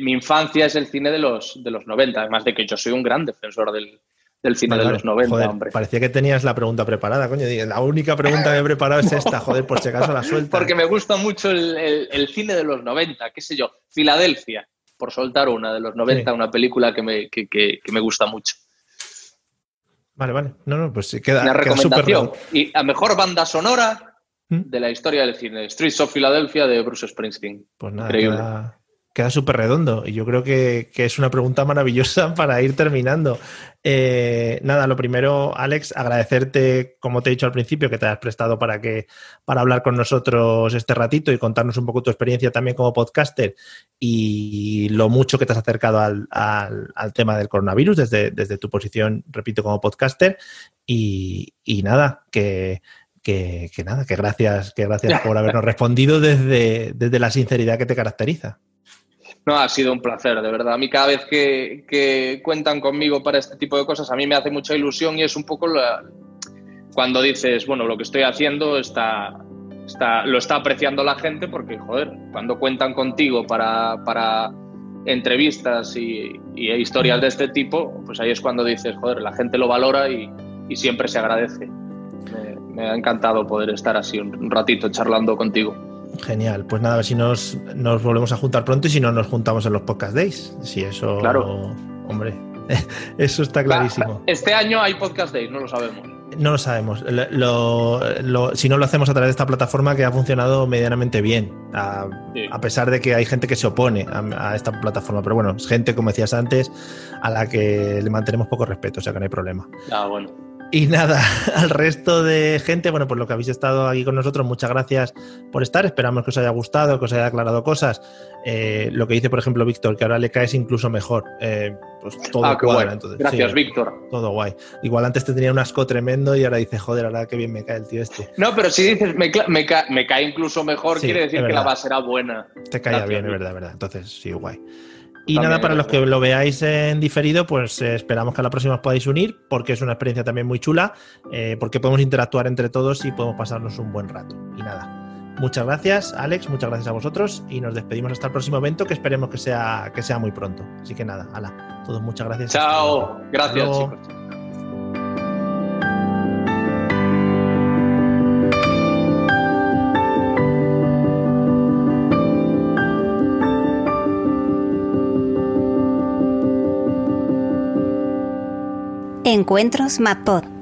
mi infancia es el cine de los, de los 90, además de que yo soy un gran defensor del, del cine de los 90, hombre. Parecía que tenías la pregunta preparada, coño. La única pregunta que he preparado es esta, joder, por si acaso la suelta. Porque me gusta mucho el, cine de los 90, qué sé yo, Filadelfia, por soltar una de los 90, una película que me, que, me gusta mucho. Vale, vale. No, no, pues sí, queda. Una recomendación. y la mejor banda sonora ¿Mm? de la historia del cine, Streets of Philadelphia de Bruce Springsteen. Pues nada, Increíble queda súper redondo y yo creo que, es una pregunta maravillosa para ir terminando. Eh, nada, lo primero, Alex, agradecerte, como te he dicho al principio, que te has prestado para, que, para hablar con nosotros este ratito y contarnos un poco tu experiencia también como podcaster y lo mucho que te has acercado al, tema del coronavirus desde, desde, tu posición, repito, como podcaster. Y, nada, que, que, nada, que gracias, que gracias por habernos respondido desde, desde la sinceridad que te caracteriza. No, ha sido un placer, de verdad. A mí cada vez que, cuentan conmigo para este tipo de cosas, a mí me hace mucha ilusión y es un poco cuando dices, bueno, lo que estoy haciendo está, está, lo está apreciando la gente porque, joder, cuando cuentan contigo para, para entrevistas y, historias de este tipo, pues ahí es cuando dices, joder, la gente lo valora y, siempre se agradece. Me, ha encantado poder estar así un ratito charlando contigo. Genial, pues nada, a ver si nos, nos volvemos a juntar pronto y si no nos juntamos en los podcast days. Si eso, claro. hombre, eso está clarísimo. Este año hay podcast days, no lo sabemos. No lo sabemos. si no lo hacemos a través de esta plataforma que ha funcionado medianamente bien, a, pesar de que hay gente que se opone a, esta plataforma. Pero bueno, es gente, como decías antes, a la que le mantenemos poco respeto, o sea que no hay problema. Ah, bueno. Y nada, al resto de gente, bueno, pues lo que habéis estado aquí con nosotros, muchas gracias por estar. Esperamos que os haya gustado, que os haya aclarado cosas. Eh, lo que dice, por ejemplo, Víctor, que ahora le caes incluso mejor. Eh, pues todo ah, cuadra, Gracias, Víctor. Todo guay. Igual antes te tenía un asco tremendo y ahora dice, joder, ahora qué bien me cae el tío este. No, pero si dices me, me, me cae incluso mejor, quiere decir que la base era buena. Te caía bien, es verdad, es verdad. Entonces, sí, guay. Y nada, para los que lo veáis en diferido, pues eh, esperamos que a la próxima os podáis unir, porque es una experiencia también muy chula, eh, porque podemos interactuar entre todos y podemos pasarnos un buen rato. Y nada, muchas gracias, Alex, muchas gracias a vosotros y nos despedimos hasta el próximo evento, que esperemos que sea, que sea muy pronto. Así que nada, hala, todos muchas gracias. Chao, gracias chicos. Encuentros Mapod